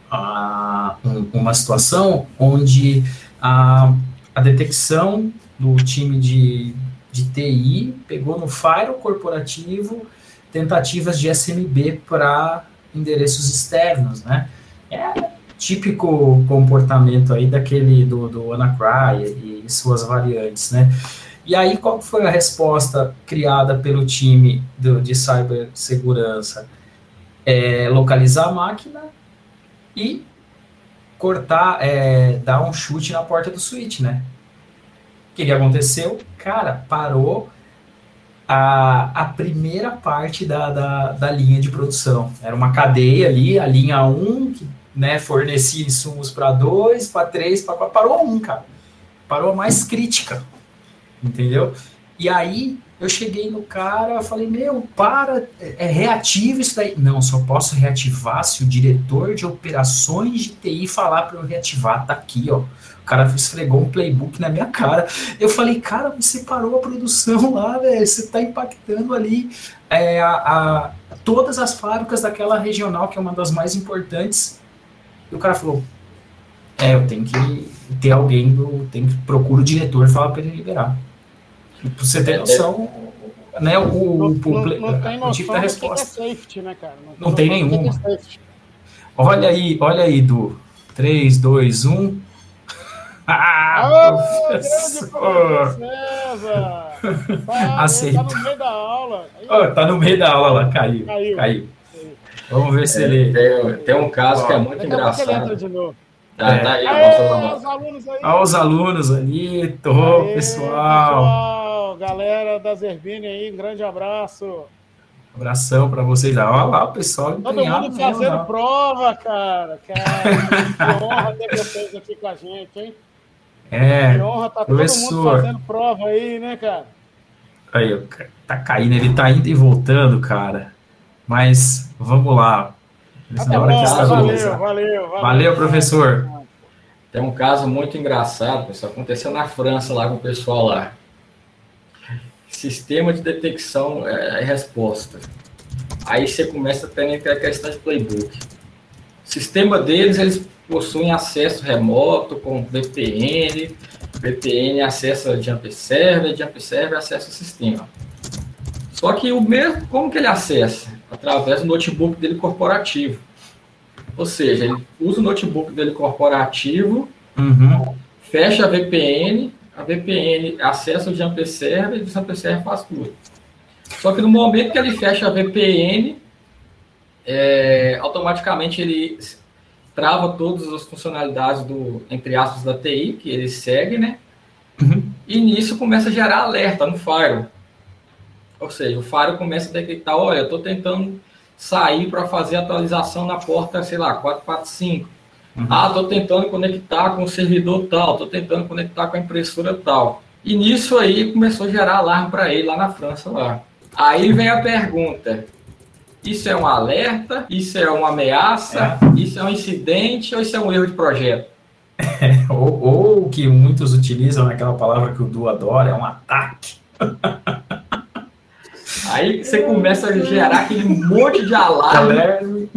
a, uma situação onde a, a detecção do time de de TI, pegou no firewall corporativo tentativas de SMB para endereços externos, né? É típico comportamento aí daquele do, do WannaCry e suas variantes, né? E aí, qual foi a resposta criada pelo time do, de cibersegurança? É, localizar a máquina e cortar, é, dar um chute na porta do switch, né? O que, que aconteceu? Cara, parou a, a primeira parte da, da, da, linha de produção. Era uma cadeia ali, a linha 1, que né, fornecia insumos para 2, para 3, para 4, parou a 1, cara. Parou a mais crítica, entendeu? E aí eu cheguei no cara, falei, meu, para, é reativo isso daí. Não, só posso reativar se o diretor de operações de TI falar para eu reativar, tá aqui, ó. O cara esfregou um playbook na minha cara. Eu falei, cara, você parou a produção lá, velho. Você está impactando ali é, a, a, todas as fábricas daquela regional, que é uma das mais importantes. E o cara falou: É, eu tenho que ter alguém, do, tenho que procurar o diretor e falar para ele liberar. E pra você ter noção, né, o, Não, o, não, não tem o tipo da noção do que é resposta. safety, né, cara? Não tem noção do que nenhuma. é. Olha aí, olha aí, Du. 3, 2, 1. Ah, professor! Tá, Aceita. tá no meio da aula. Aí, Ó, tá no meio da aula lá, caiu. Caiu. Caiu. Vamos ver se ele. Tem, tem um caso que é muito engraçado. de novo. Tá, É. tá aí, Aê, os alunos aí. Olha os alunos ali, tô, Aê, pessoal. pessoal. Galera da Zerbini aí, um grande abraço. Abração pra vocês. Olha lá, o pessoal Todo mundo mesmo, fazendo prova, cara. Cara, que <laughs> honra ter vocês aqui com a gente, hein? É, Que honra, tá todo mundo professor. fazendo prova aí, né, cara? aí, tá caindo, ele tá indo e voltando, cara. Mas vamos lá. Tá Na hora que bom, valeu, valeu, valeu. Valeu, professor. Tem um caso muito engraçado, pessoal. Aconteceu na França lá com o pessoal lá. Sistema de detecção é, e resposta. Aí você começa a ter aquela questão de playbook. Sistema deles, eles possuem acesso remoto com VPN. VPN acessa Jump Server, Jump Server acessa o sistema. Só que o mesmo, como que ele acessa? Através do notebook dele corporativo. Ou seja, ele usa o notebook dele corporativo Uhum. fecha a VPN, a VPN acessa o Jumper Server e o Jumper Server faz tudo. Só que no momento que ele fecha a VPN, é, automaticamente ele trava todas as funcionalidades do, entre aspas, da TI, que ele segue, né? Uhum. E nisso começa a gerar alerta no Fire. Ou seja, o Fire começa a detectar, olha, eu estou tentando sair para fazer atualização na porta, sei lá, 445. Uhum. Ah, estou tentando conectar com o servidor tal, estou tentando conectar com a impressora tal. E nisso aí começou a gerar alarme para ele lá na França lá. Aí vem a pergunta: isso é um alerta? Isso é uma ameaça? Isso é um incidente ou isso é um erro de projeto? <laughs> Ou, ou o que muitos utilizam, aquela palavra que o Du adora, é um ataque. <laughs> Aí você começa a gerar aquele monte de alarme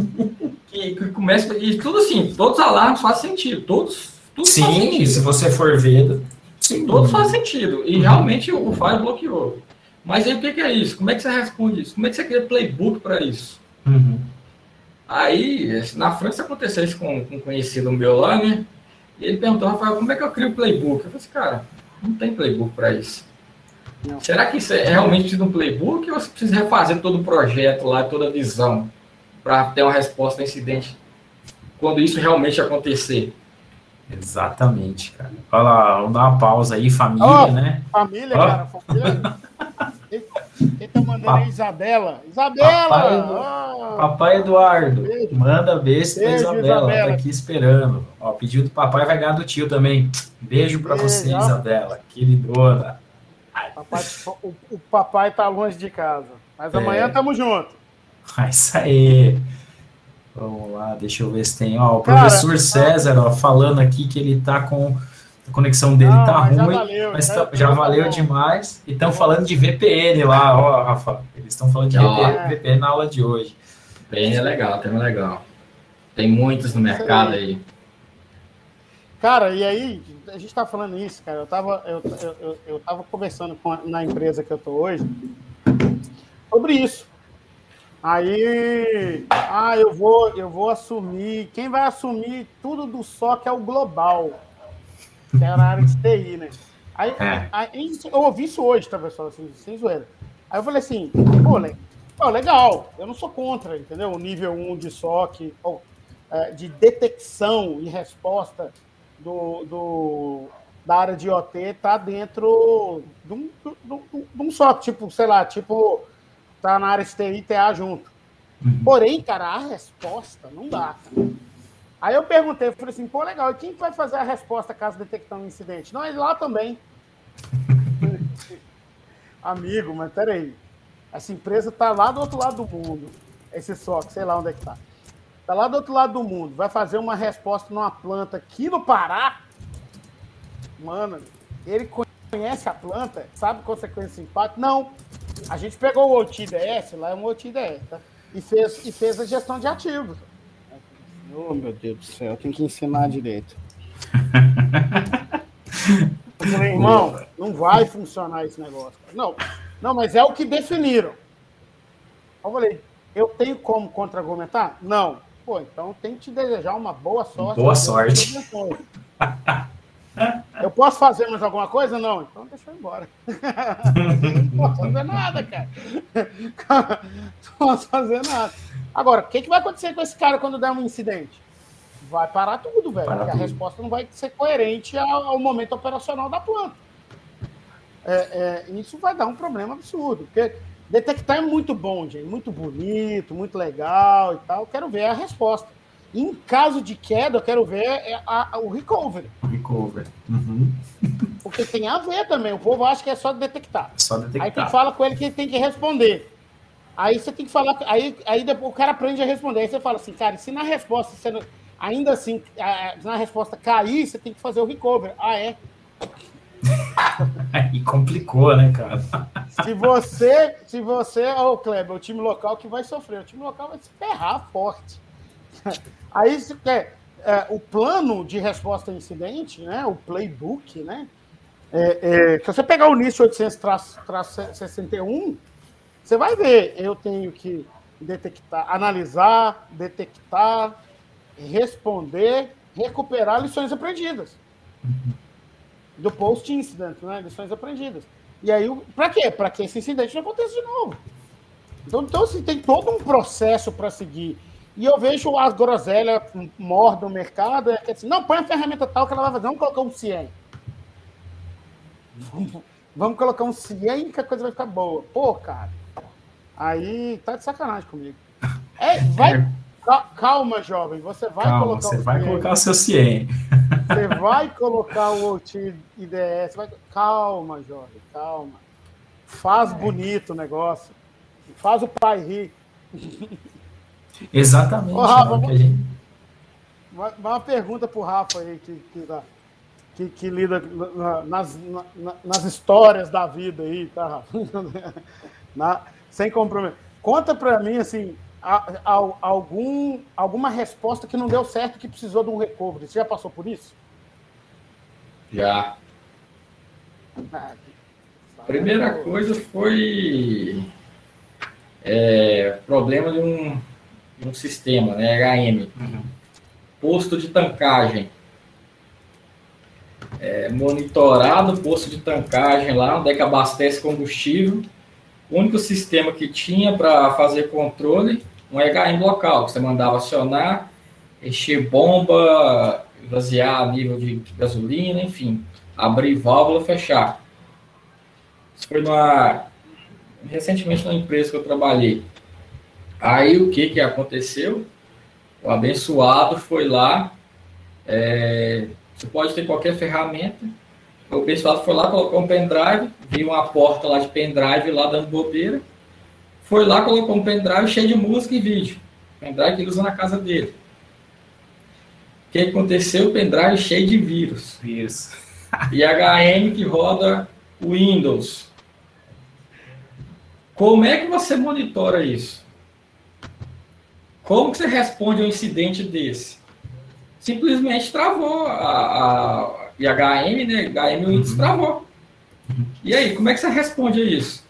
que, que começa e tudo assim, todos os alarmes fazem sentido, todos, tudo Sim, sentido. se você for ver, sim. Todos faz sentido. E realmente o Fire bloqueou. Mas aí o que, que é isso? Como é que você responde isso? Como é que você cria playbook para isso? Uhum. Aí, na França aconteceu isso com, com um conhecido meu lá, né? E ele perguntou, Rafael, como é que eu crio playbook? Eu falei assim, cara, não tem playbook para isso. Não. Será que isso é realmente precisa de um playbook ou você precisa refazer todo o projeto lá, toda a visão, para ter uma resposta ao incidente quando isso realmente acontecer? Exatamente, cara. Olha lá, vamos dar uma pausa aí, família, Ó. né? Família, Ó. cara, família. <laughs> Quem- Quem tá mandando Pa- aí? Isabela. Isabela! Papai- Ó, Papai Eduardo, Beijo. manda beijo pra Beijo, Isabela, ela Isabela. tá aqui esperando. Ó, pediu do papai, vai ganhar do tio também. Beijo pra Beijo, você, ó. Isabela, queridona. papai, o, o papai tá longe de casa. Mas É. amanhã tamo junto. É isso aí. Vamos lá, deixa eu ver se tem. Ó, o Cara, professor César, ó, falando aqui que ele tá com. A conexão dele Não, tá mas já ruim, valeu, mas já- tá- já valeu tá demais. E estão falando de VPN lá, ó, Rafa. Eles estão falando de. VPN, VPN na aula de hoje. Bem é legal, tema legal. Tem muitos no mercado aí. Cara, e aí, a gente tá falando isso, cara. Eu tava, eu, eu, eu, eu tava conversando com a- na empresa que eu tô hoje sobre isso. Aí, ah, eu vou, eu vou assumir. Quem vai assumir tudo do SOC é o global, é na área de TI, né? Aí, É. aí eu ouvi isso hoje, tá, pessoal? Assim, sem zoeira. Aí eu falei assim, pô, le- legal, eu não sou contra, entendeu? O nível 1 de SOC, ou, é, de detecção e resposta do, do- da área de IoT tá dentro de um, de de um SOC, tipo, sei lá, tipo, tá na área de TI e TA junto. Uhum. Porém, cara, a resposta não dá, cara. Aí eu perguntei, falei assim, pô, legal, e quem vai fazer a resposta caso detectar um incidente? Não, ele lá também. <laughs> Amigo, mas peraí. Essa empresa tá lá do outro lado do mundo. Esse SOC, sei lá onde é que tá. Tá lá do outro lado do mundo. Vai fazer uma resposta numa planta aqui no Pará. Mano, ele conhece a planta? Sabe consequência do impacto? Não. A gente pegou o OTIDS, lá é um OTIDS, tá? E fez, e fez a gestão de ativos. Oh, meu Deus do céu, tem que ensinar direito. <laughs> Falei, irmão, não vai funcionar esse negócio. Não, Não, mas é o que definiram. Eu falei, eu tenho como contra-argumentar? Não. Pô, então tem que te desejar uma boa sorte. Boa sorte. <laughs> Eu posso fazer mais alguma coisa? Não. Então deixa eu ir embora. <laughs> não posso fazer nada, cara. Não posso fazer nada. Agora, o que, que vai acontecer com esse cara quando der um incidente? Vai parar tudo, velho. Para porque tudo. a resposta não vai ser coerente ao, momento operacional da planta. É, é, isso vai dar um problema absurdo. Porque detectar é muito bom, gente. Muito bonito, muito legal e tal. Eu quero ver a resposta. Em caso de queda, eu quero ver é, a, a, o recovery. Recovery. Uhum. <laughs> Porque tem a ver também. O povo acha que é só detectar. Só detectar. Aí tu fala com ele que ele tem que responder. Aí você tem que falar. Aí, aí o cara aprende a responder. Aí você fala assim, cara, se na resposta você não, ainda assim, na resposta cair, você tem que fazer o recovery. Ah, é? <laughs> e complicou, né, cara? <laughs> Se você, se você, ô oh, Kleber, o time local que vai sofrer, o time local vai se ferrar forte. Aí se quer é, o plano de resposta a incidente, né, o playbook, né? É, é, se você pegar o NIST 800-61, você vai ver, eu tenho que detectar, analisar, detectar, responder, recuperar lições aprendidas. Do post-incident, né? Lições aprendidas. E aí, para quê? Para que esse incidente não aconteça de novo. Então, então assim, tem todo um processo para seguir. E eu vejo as groselhas mor no mercado, é que assim, não, põe a ferramenta tal que ela vai fazer, vamos colocar um CIEM. Vamos, vamos colocar um CIEM que a coisa vai ficar boa. Pô, cara, aí tá de sacanagem comigo. É, vai, é. Calma, jovem, você vai Calma, colocar você o vai colocar o seu CIEM. Você vai colocar o OT IDS. Vai... Calma, jovem, calma. Faz é. bonito o negócio. Faz o pai rir. Exatamente. Ô, Rafa, né, gente... Uma pergunta para o Rafa aí, que, que, que, que lida nas, na, nas histórias da vida aí, tá, Rafa? <laughs> Na, sem compromisso. Conta para mim, assim, a, a, algum, alguma resposta que não deu certo, que precisou de um recovery. Você já passou por isso? Já. Ah, Primeira coisa foi é, problema de um, de um sistema, né, HM. Uhum. Posto de tancagem. É, monitorado posto de tancagem lá, onde é que abastece combustível. O único sistema que tinha para fazer controle um HM local, que você mandava acionar, encher bomba, vaziar nível de gasolina, enfim, abrir válvula, fechar. Isso foi numa, recentemente numa empresa que eu trabalhei. Aí o que que aconteceu? O abençoado foi lá, é, você pode ter qualquer ferramenta, o abençoado foi lá, colocou um pendrive, viu uma porta lá de pendrive lá dando bobeira, foi lá, colocou um pendrive cheio de música e vídeo. Pendrive que ele usa na casa dele. O que aconteceu? O pendrive cheio de vírus. Isso. e HM que roda Windows. Como é que você monitora isso? Como que você responde a um incidente desse? Simplesmente travou a, a IHM, né? HM Windows uhum. travou. E aí, como é que você responde a isso?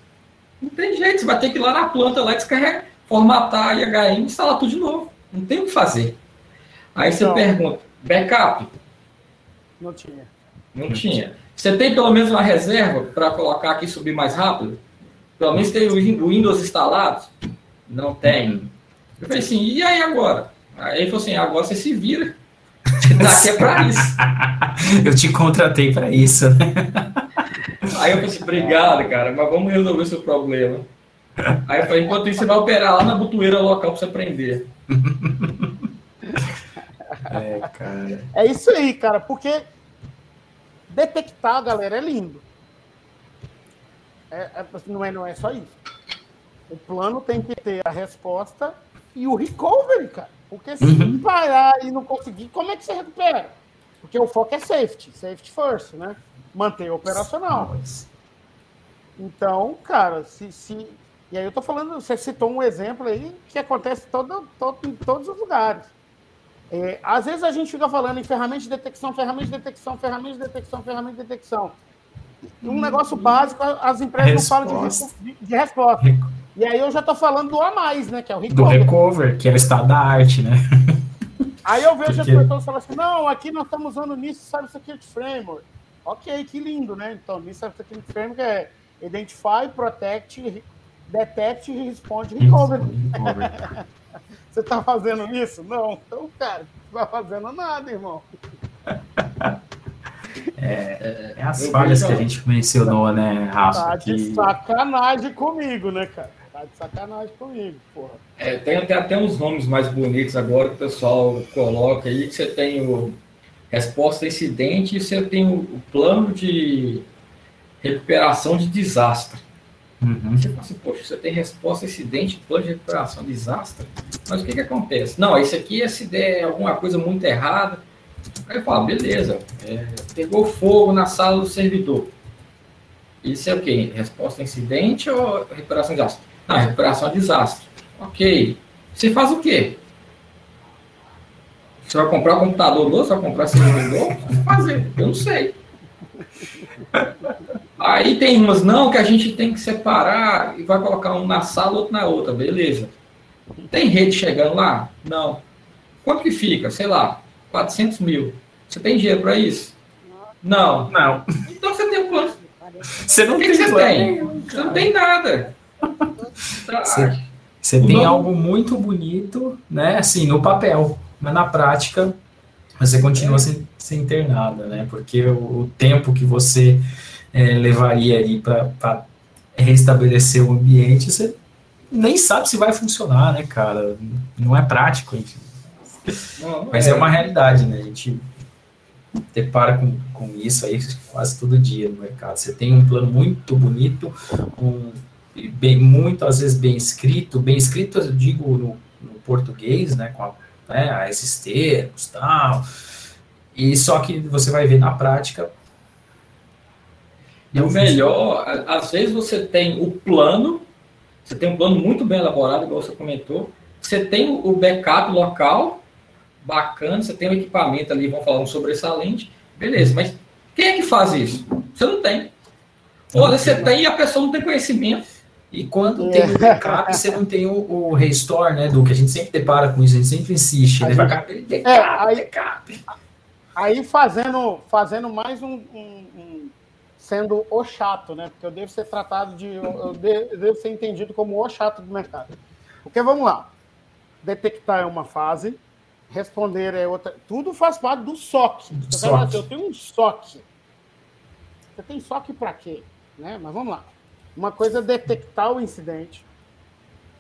Não tem jeito, você vai ter que ir lá na planta lá, descarregar, formatar IHM e instalar tudo de novo. Não tem o que fazer. Aí você pergunta, backup? Não tinha. Não tinha. Você tem pelo menos uma reserva para colocar aqui e subir mais rápido? Pelo menos tem o Windows instalado? Não tem. Eu falei assim, e aí agora? Aí ele falou assim, agora você se vira. <laughs> Daqui é para isso. eu te contratei para isso. Né? Aí eu falei assim, obrigado, cara, mas vamos resolver seu problema. Aí eu falei, enquanto isso, você vai operar lá na butueira local para você aprender. <laughs> É, cara. É isso aí, cara, porque detectar, galera, é lindo. É, é, não, é, não é só isso. O plano tem que ter a resposta e o recovery, cara. Porque se uhum. parar e não conseguir, como é que você recupera? Porque o foco é safety, safety first, né? Manter operacional. Então, cara, se, se. E aí eu tô falando, você citou um exemplo aí que acontece todo, todo, em todos os lugares. É, às vezes a gente fica falando em ferramenta de detecção, ferramenta de detecção, ferramenta de detecção, ferramenta de detecção. Um negócio básico, as empresas resposta. não falam de, de, de resposta. E aí eu já estou falando do a mais, né? Que é o recover. Do recover, que é o estado da arte, né? <laughs> Aí eu vejo Porque... as pessoas falando assim, não, aqui nós estamos usando NIST Cybersecurity Framework. Ok, que lindo, né? Então, NIST Cybersecurity Framework é Identify, Protect, Detect, Responde, Recover. <laughs> Você está fazendo isso? Não. Então, cara, não está fazendo nada, irmão. <laughs> É, é as falhas que a gente mencionou, né, Rafa? Tá de que... sacanagem comigo, né, cara? Tá de sacanagem comigo, porra. É, tem, tem até uns nomes mais bonitos agora que o pessoal coloca aí, que você tem o resposta incidente e você tem o, o plano de recuperação de desastre. Uhum. Você fala assim, poxa, você tem resposta incidente, plano de recuperação de desastre, mas o que que acontece? Não, esse aqui, essa ideia é alguma coisa muito errada, Aí eu falo, beleza, é, pegou fogo na sala do servidor. Isso é o quê? Resposta a incidente ou recuperação de desastre? Não, recuperação de desastre. Ok. Você faz o quê? Você vai comprar um computador novo? Você vai comprar servidor? Vai fazer. Eu não sei. Aí tem umas, não, que a gente tem que separar e vai colocar um na sala, outro na outra. Beleza. Tem rede chegando lá? Não. Quanto que fica? Sei lá, 400 mil. Você tem dinheiro para isso? Não. Não. Então você tem um plano. Você não o que tem que você plano. tem? Você não tem nada. Você, tem algo muito bonito, né? Assim, no papel, mas na prática você continua é. sem, sem ter nada, né? Porque o, o tempo que você é, levaria ali para restabelecer o ambiente, você nem sabe se vai funcionar, né, cara? Não é prático, enfim. Não, Mas é. é. uma realidade, né? A gente depara com, com isso aí quase todo dia no mercado. Você tem um plano muito bonito, um, bem, muito às vezes bem escrito, bem escrito eu digo no, no português, né, com a, né, termos tal, e só que você vai ver na prática. E o melhor, às vezes você tem o plano, você tem um plano muito bem elaborado, igual você comentou, você tem o backup local, bacana, você tem um equipamento ali, vamos falar um sobressalente, beleza, mas quem é que faz isso? Você não tem. Ou você tem e a pessoa não tem conhecimento. E quando tem o backup, você não tem o, o, restore, né, do que a gente sempre depara com isso, a gente sempre insiste, né? Backup, backup, é, aí, backup. Aí fazendo, fazendo mais um, um, um, sendo o chato, né? Porque eu devo ser tratado de. Eu devo ser entendido como o chato do mercado. Porque vamos lá. Detectar é uma fase, responder é outra. Tudo faz parte do SOC. Você SOC. Assim, eu tenho um SOC. Você tem SOC para quê? Né? Mas vamos lá. Uma coisa é detectar o incidente.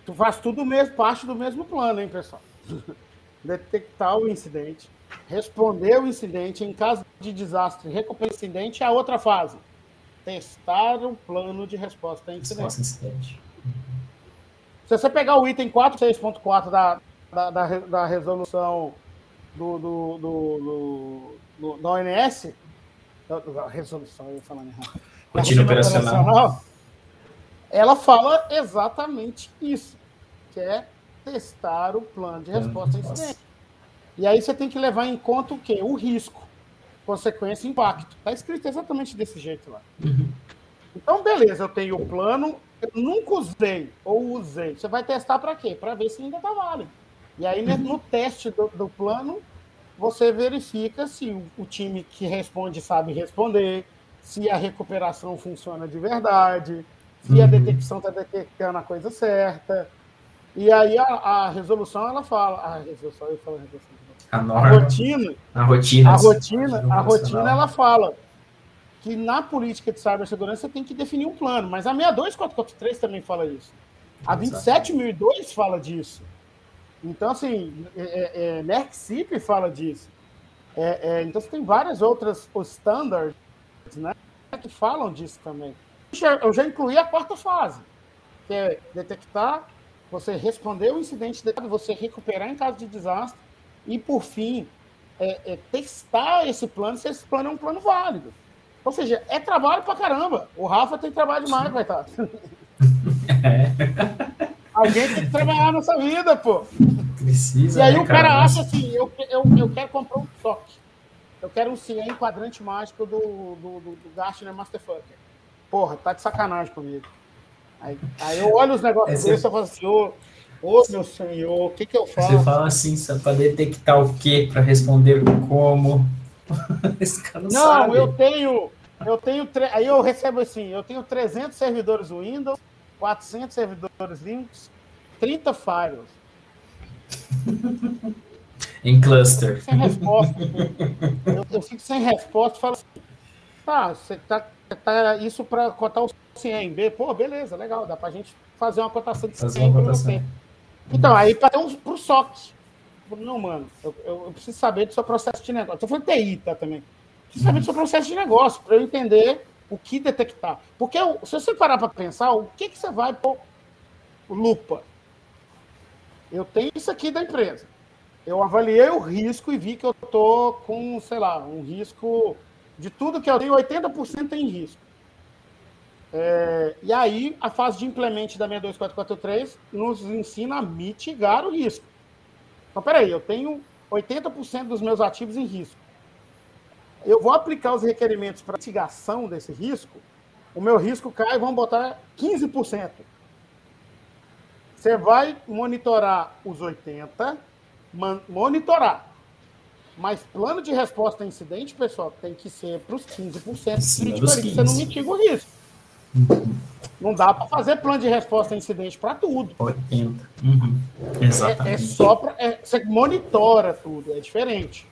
Tu faz tudo mesmo, parte do mesmo plano, hein, pessoal? <laughs> detectar o incidente, responder o incidente em caso de desastre, recuperar o incidente é a outra fase. Testar o plano de resposta a incidente. Incidente. Se você pegar o item 46.4 da, da, da, da resolução do, do, do, do, da ONS, da, resolução, eu falando errado. Rotina operacional. operacional. Ela fala exatamente isso, que é testar o plano de resposta a incidente. E aí você tem que levar em conta o quê? O risco, consequência e impacto. Está escrito exatamente desse jeito lá. Uhum. Então, beleza, eu tenho o plano, eu nunca usei ou usei. Você vai testar para quê? Para ver se ainda está válido. E aí, né, no teste do, do plano, você verifica se o, o, time que responde sabe responder, se a recuperação funciona de verdade, se uhum. a detecção está detectando a coisa certa. E aí a, a, resolução ela fala, a resolução eu falo resolução. A, norma, a rotina, a rotina, a rotina, a rotina ela fala que na política de cibersegurança você tem que definir um plano, mas a 62443 também fala isso. A 27002 fala disso. Então, assim, é, é, é fala disso. É, é, então, você tem várias outras standards né, que falam disso também. Eu já incluí a quarta fase, que é detectar, você responder o incidente, você recuperar em caso de desastre e, por fim, é, é, testar esse plano se esse plano é um plano válido. Ou seja, é trabalho pra caramba. O Rafa tem trabalho demais, coitado. É. <laughs> Alguém tem que trabalhar nessa vida, pô. Precisa. E aí né, o cara, cara acha assim: eu, eu, eu quero comprar um toque. eu quero um CIEM quadrante mágico do, do, do, do Gartner Masterfucker. Porra, tá de sacanagem comigo. Aí, aí eu olho os negócios Esse- desse e falo assim, ô, ô meu senhor, o que que eu faço? Você fala assim, para detectar o que, para responder como. <laughs> Esse cara não, Não, sabe. eu tenho, eu tenho, aí eu recebo assim, eu tenho 300 servidores Windows, 400 servidores Linux, 30 firewalls, <laughs> Em cluster. sem resposta. eu, eu fico sem resposta, falo assim, tá, você tá, tá isso para cotar o CIEM, pô, beleza, legal, dá pra gente fazer uma cotação de CIEM para você. Então, aí para um, pro SOC. Não, mano, eu, eu- eu preciso saber do seu processo de negócio. Tô falando TI, tá, também. Preciso saber do seu processo de negócio, para eu entender o que detectar. Porque se você parar para pensar, o que, que você vai pôr lupa? Eu tenho isso aqui da empresa. Eu avaliei o risco e vi que eu tô com, sei lá, um risco de tudo que eu tenho, 80% em risco. É, e aí, a fase de implemente da 62443 nos ensina a mitigar o risco. Então, peraí, eu tenho 80% dos meus ativos em risco. Eu vou aplicar os requerimentos para mitigação desse risco, o meu risco cai, vamos botar 15%. Você vai monitorar os 80%, man- monitorar. Mas plano de resposta a incidente, pessoal, tem que ser para os 15% Cima crítico dos ali, que você não 15. mitiga o risco. Não dá para fazer plano de resposta a incidente para tudo. 80. Uhum. É, Exatamente. é só para. você monitora tudo, é diferente.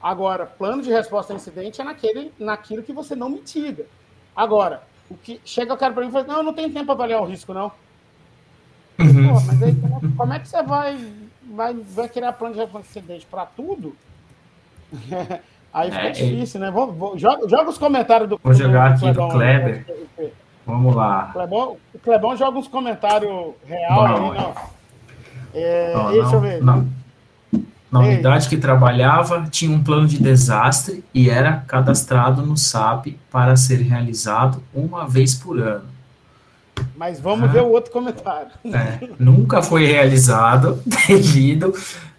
Agora, plano de resposta a incidente é naquele, naquilo que você não mitiga. Agora, o que chega o cara para mim e fala: Não, eu não tenho tempo para avaliar o risco, não. Uhum. Pô, mas aí como, como é que você vai, vai, vai criar plano de resposta a incidente para tudo? <laughs> aí fica É, difícil, né? Vou, vou- joga, joga os comentários do Vou jogar aqui do Kleber. né? Vamos lá. O Clebão, o Clebão joga uns comentários real aí, não. É, Ó, deixa não- eu ver. não. Na Ei. unidade que trabalhava, tinha um plano de desastre e era cadastrado no SAP para ser realizado uma vez por ano. Mas vamos Ah. ver o outro comentário. É, nunca foi realizado <laughs> devido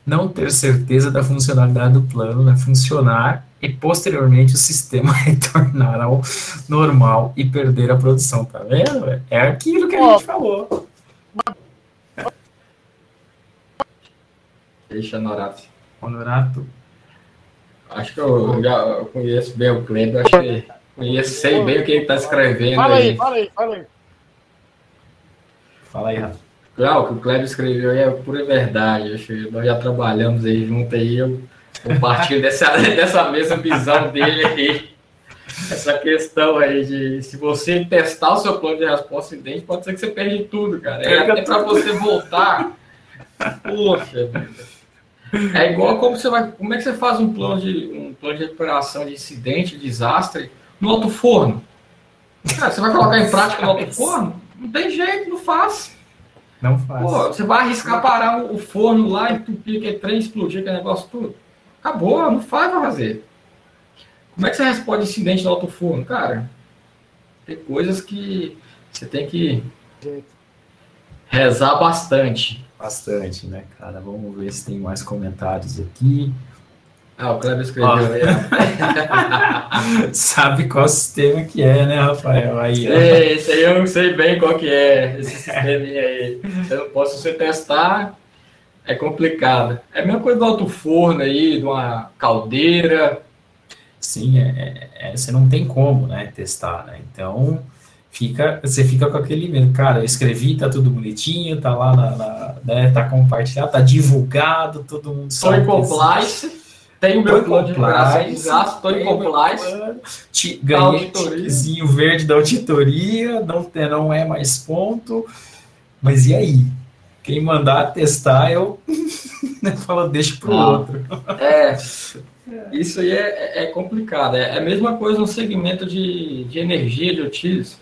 não ter certeza da funcionalidade do plano né, funcionar e posteriormente o sistema <laughs> retornar ao normal e perder a produção, tá vendo? É aquilo que a gente falou. Deixa Norato. Honorato. Acho que eu já conheço bem o Kleber, acho que conheço, sei bem o que ele está escrevendo Fala aí, aí. fala aí, fala aí. Fala aí, Rafa. Claro, o que o Kleber escreveu aí é pura verdade. Acho nós já trabalhamos aí junto aí, eu compartilho <laughs> dessa, dessa mesma visão dele aí. Essa questão aí de se você testar o seu plano de resposta incidente, pode ser que você perde tudo, cara. É até para você voltar. Poxa. É igual como você vai. Como é que você faz um plano de um plano de recuperação de incidente, desastre no alto forno? Cara, você vai colocar em prática no alto forno? Não tem jeito, não faz. Não faz. Pô, você vai arriscar parar o forno lá, entupir aquele trem, explodir aquele negócio tudo. Acabou, não faz pra fazer. Como é que você responde incidente no alto forno? Cara, tem coisas que você tem que rezar bastante. Bastante, né, cara? Vamos ver se tem mais comentários aqui. Ah, o Kleber escreveu Ó. aí. <laughs> ó. Sabe qual sistema que é, né, Rafael? Aí. Sei, esse aí eu não sei bem qual que é, esse sisteminha aí. Eu não posso você testar, é complicado. É a mesma coisa do alto forno aí, de uma caldeira. Sim, é, é- é- você não tem como, né, testar, né? Então, fica, você fica com aquele medo. Cara, eu escrevi, tá tudo bonitinho, tá lá na, na- né, tá compartilhado, tá divulgado, todo mundo sabe em que compliance, tenho o meu plano de estou em compliance. ganhei tiquezinho verde da auditoria, não, tem- não é mais ponto, mas e aí? Quem mandar testar, eu <laughs> falo, deixa pro Ah. outro. É, <laughs> isso aí é, é complicado. É, é a mesma coisa no segmento de, de energia, de utilities.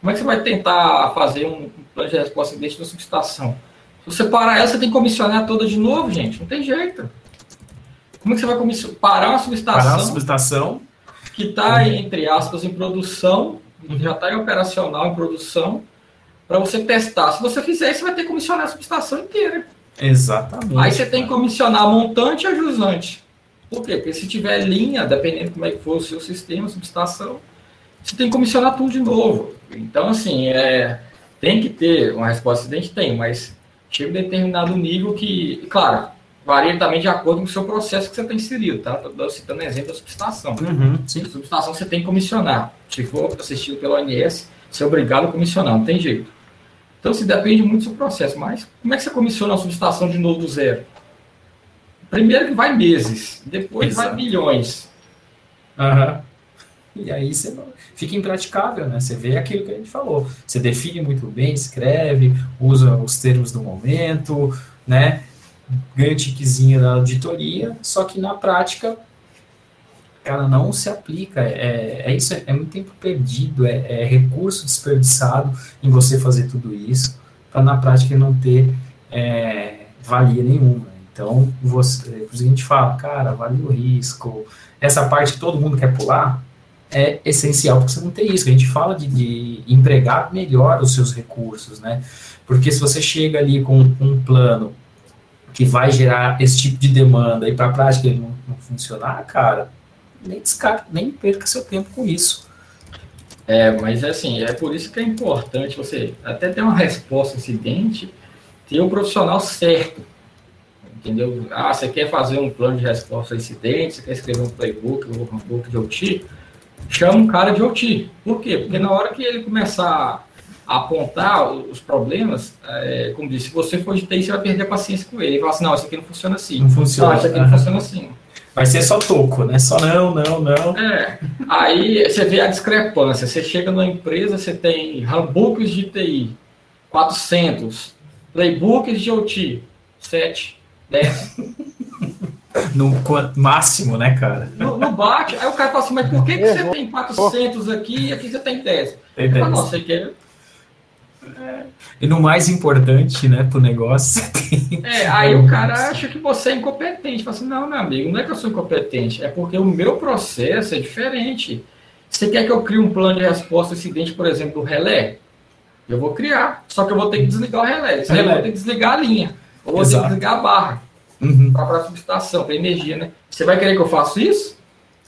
Como é que você vai tentar fazer um plano de resposta incidente na subestação? Se você parar ela, você tem que comissionar toda de novo, gente. Não tem jeito. Como é que você vai parar uma subestação Parar a subestação, que está, entre aspas, em produção, já está em operacional, em produção, para você testar? Se você fizer isso, você vai ter que comissionar a subestação inteira. exatamente. Aí você tem que comissionar montante e a jusante. Por quê? Porque se tiver linha, dependendo como é que for o seu sistema, subestação, você tem que comissionar tudo de novo. Então, assim, é, tem que ter uma resposta acidente? Tem, mas chega a determinado nível que, claro, varia também de acordo com o seu processo que você está inserido, tá? Estou citando exemplo da subestação. Uhum, sim. A você tem que comissionar. Se for assistido pela ONS, você é obrigado a comissionar, não tem jeito. Então, se depende muito do seu processo. Mas como é que você comissiona uma subestação de novo do zero? Primeiro que vai meses, depois Exato. vai milhões. Uhum. E aí você fica impraticável, né? Você vê aquilo que a gente falou. Você define muito bem, escreve, usa os termos do momento, né? Ganha o tiquezinho da auditoria, só que na prática ela não se aplica. É, é isso, é, é muito tempo perdido, é, é, recurso desperdiçado em você fazer tudo isso, para na prática não ter é, valia nenhuma. Então, você, a gente fala, cara, vale o risco. Essa parte que todo mundo quer pular é essencial para você não ter isso. A gente fala de, de empregar melhor os seus recursos, né? Porque se você chega ali com um plano que vai gerar esse tipo de demanda e para a prática ele não, não funcionar, cara, nem descarta, nem perca seu tempo com isso. É, mas assim, é por isso que é importante você até ter uma resposta incidente, ter o profissional certo. Entendeu? Ah, você quer fazer um plano de resposta a incidente, você quer escrever um playbook, um workbook de OT, chama um cara de OT. Por quê? Porque na hora que ele começar apontar os problemas, é, como disse, se você for de TI, você vai perder a paciência com ele. Ele fala assim, não, isso aqui não funciona assim. Não funciona. Não, isso aqui não funciona assim. Vai ser só toco, né? Só não, não, não. É. Aí você vê a discrepância. Você chega numa empresa, você tem handbooks de TI, 400. Playbooks de OT, 7, 10. No máximo, né, cara? No, no, bate. Aí o cara fala assim, mas por que, que você tem 400 aqui e aqui você tem 10? Tem 10. Falo, Nossa, você quer é. <laughs> E no mais importante, né, pro negócio, <laughs> tem. É, aí o cara acha que você é incompetente. Fala assim, não, meu amigo, não é que eu sou incompetente, é porque o meu processo é diferente. Você quer que eu crie um plano de resposta ao incidente, por exemplo, do relé? Eu vou criar. Só que eu vou ter que desligar o relé. Isso aí eu vou ter que desligar a linha. Ou vou ter que desligar a barra. Uhum. Para a próxima estação, para energia, né? Você vai querer que eu faça isso?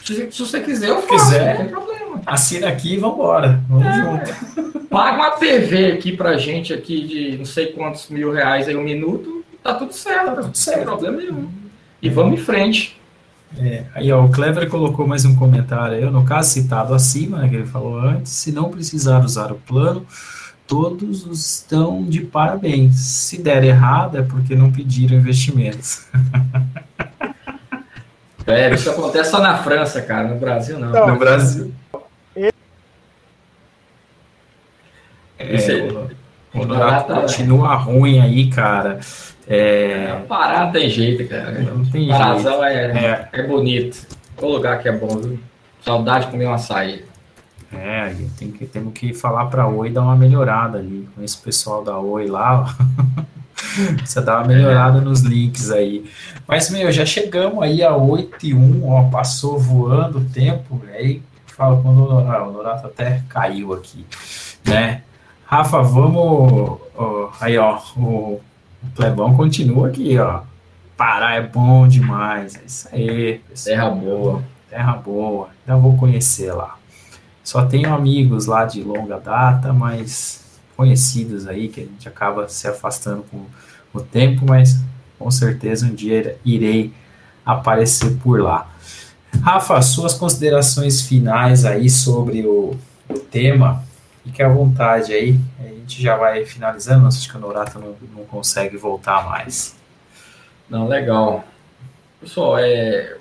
Se, se você quiser, eu faço. Quiser, não tem problema. Assina aqui e vambora. Vamos é. junto. Paga uma TV aqui pra gente aqui de não sei quantos mil reais aí um minuto, tá tudo certo, tá tudo certo. sem problema nenhum. E vamos em frente. É, aí ó, o Clever colocou mais um comentário aí, no caso citado acima, né, que ele falou antes, se não precisar usar o plano, todos estão de parabéns. Se der errado é porque não pediram investimentos. <laughs> É, isso acontece só na França, cara, no Brasil não. no Brasil. É, o, o continua ruim aí, cara. É... Pará tem jeito, cara. Não tem Parazão jeito. É, é, é bonito. O lugar que é bom, viu? Saudade de comer um açaí. É, tem que, temos que falar para a Oi dar uma melhorada ali. Com esse pessoal da Oi lá, <laughs> Você dá uma melhorada nos links aí. Mas, meu, já chegamos aí a 8 e 1, ó, passou voando o tempo, aí fala quando ah, o Norato até caiu aqui, né? Rafa, vamos. Ó, aí, ó, o, o Plebão continua aqui, ó. Pará é bom demais. É isso aí. Pessoal. Terra boa. Terra boa. Já vou conhecer lá. Só tenho amigos lá de longa data, mas conhecidos aí, que a gente acaba se afastando com o tempo, mas com certeza um dia irei aparecer por lá. Rafa, suas considerações finais aí sobre o, tema Fique à vontade aí. A gente já vai finalizando. Acho que o Norato não, não consegue voltar mais. Não, legal. Pessoal, é,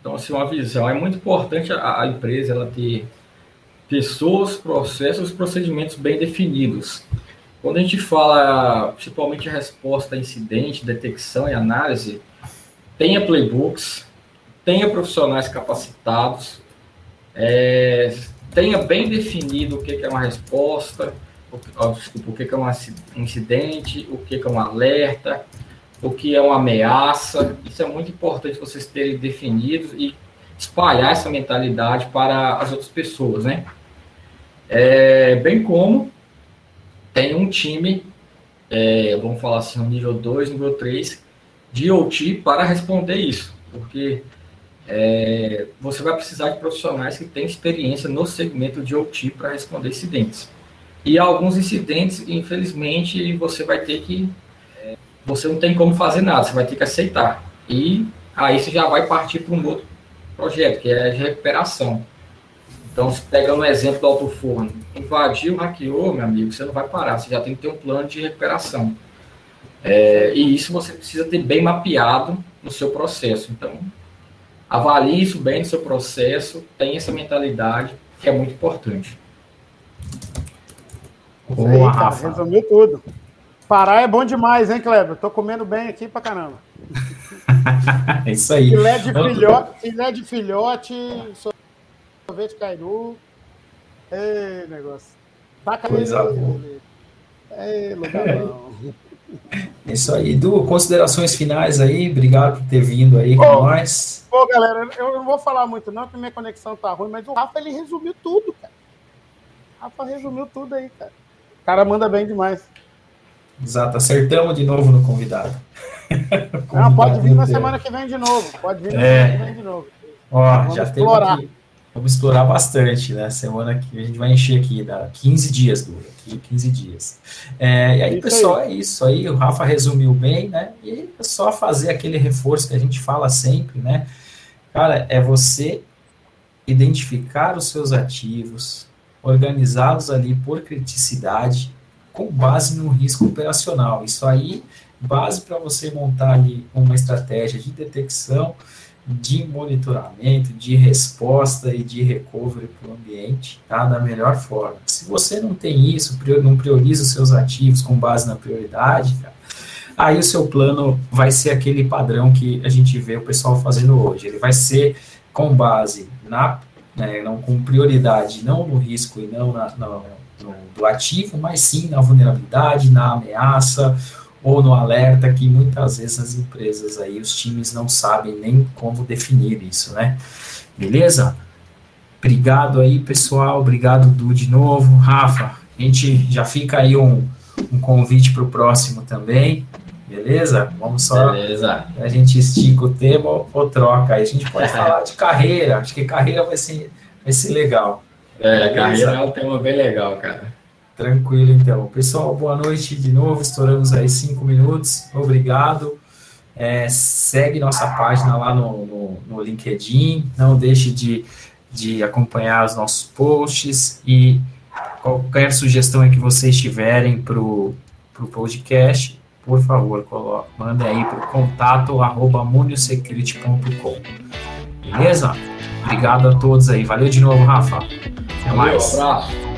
então, assim, uma visão. É muito importante a, a empresa ela ter pessoas, processos, procedimentos bem definidos. Quando a gente fala, principalmente a resposta a incidente, detecção e análise, tenha playbooks, tenha profissionais capacitados, é, tenha bem definido o que é uma resposta, o, desculpa, o que é um incidente, o que é um alerta, o que é uma ameaça. Isso é muito importante vocês terem definido e espalhar essa mentalidade para as outras pessoas, né? É, bem como tem um time, é, vamos falar assim, nível 2, nível 3, de OT para responder isso, porque é, você vai precisar de profissionais que têm experiência no segmento de OT para responder incidentes. E alguns incidentes, infelizmente, você vai ter que. É, você não tem como fazer nada, você vai ter que aceitar. E aí você já vai partir para um outro projeto, que é de recuperação. Então, pegando o exemplo do alto forno, invadiu, hackeou, meu amigo, você não vai parar, você já tem que ter um plano de recuperação. É, e isso você precisa ter bem mapeado no seu processo. Então, avalie isso bem no seu processo, tenha essa mentalidade que é muito importante. Boa, cara, Rafa. Resumiu tudo. Parar é bom demais, hein, Kleber? Tô comendo bem aqui pra caramba. <laughs> é isso aí. Filé de filhote, filé de filhote sorvete cairu. Ei, negócio. Taca Coisa boa. Ei, lugar <laughs> é. Isso aí, Du, considerações finais aí, obrigado por ter vindo aí com nós. Pô, galera, eu não vou falar muito não, porque minha conexão tá ruim, mas o Rafa, ele resumiu tudo, cara. O Rafa resumiu tudo aí, cara. O cara manda bem demais. Exato, acertamos de novo no convidado. Não, <laughs> pode vir na semana que vem de novo, pode vir na é. semana que vem de novo. Ó, Vamos já explorar. Aqui, vamos explorar bastante, né? Semana que a gente vai encher aqui, dá 15 dias, dura, aqui 15 dias. É, e aí, isso pessoal, aí. é isso aí, o Rafa resumiu bem, né? E é só fazer aquele reforço que a gente fala sempre, né? Cara, é você identificar os seus ativos, organizá-los ali por criticidade, com base no risco operacional. Isso aí, base para você montar ali uma estratégia de detecção, de monitoramento, de resposta e de recovery para o ambiente, tá? Da melhor forma. Se você não tem isso, não prioriza os seus ativos com base na prioridade, cara, aí o seu plano vai ser aquele padrão que a gente vê o pessoal fazendo hoje. Ele vai ser com base na, né, não com prioridade, não no risco e não na, no, no, do ativo, mas sim na vulnerabilidade, na ameaça, ou no alerta que muitas vezes as empresas aí, os times não sabem nem como definir isso, né? Beleza? Obrigado aí, pessoal. Obrigado, Du, de novo. Rafa, a gente já fica aí um, um convite para o próximo também. Beleza? Vamos só. Beleza. A gente estica o tema ou, ou troca. Aí a gente pode <laughs> falar de carreira. Acho que carreira vai ser, vai ser legal. É, carreira é um tema bem legal, cara. Tranquilo, então. Pessoal, boa noite de novo. Estouramos aí cinco minutos. Obrigado. É, segue nossa página lá no, no, no, LinkedIn. Não deixe de, de acompanhar os nossos posts. E qualquer sugestão que vocês tiverem para o podcast, por favor, coloque, mandem aí para o contato arroba Beleza? Obrigado a todos aí. Valeu de novo, Rafa. Até mais. Um abraço.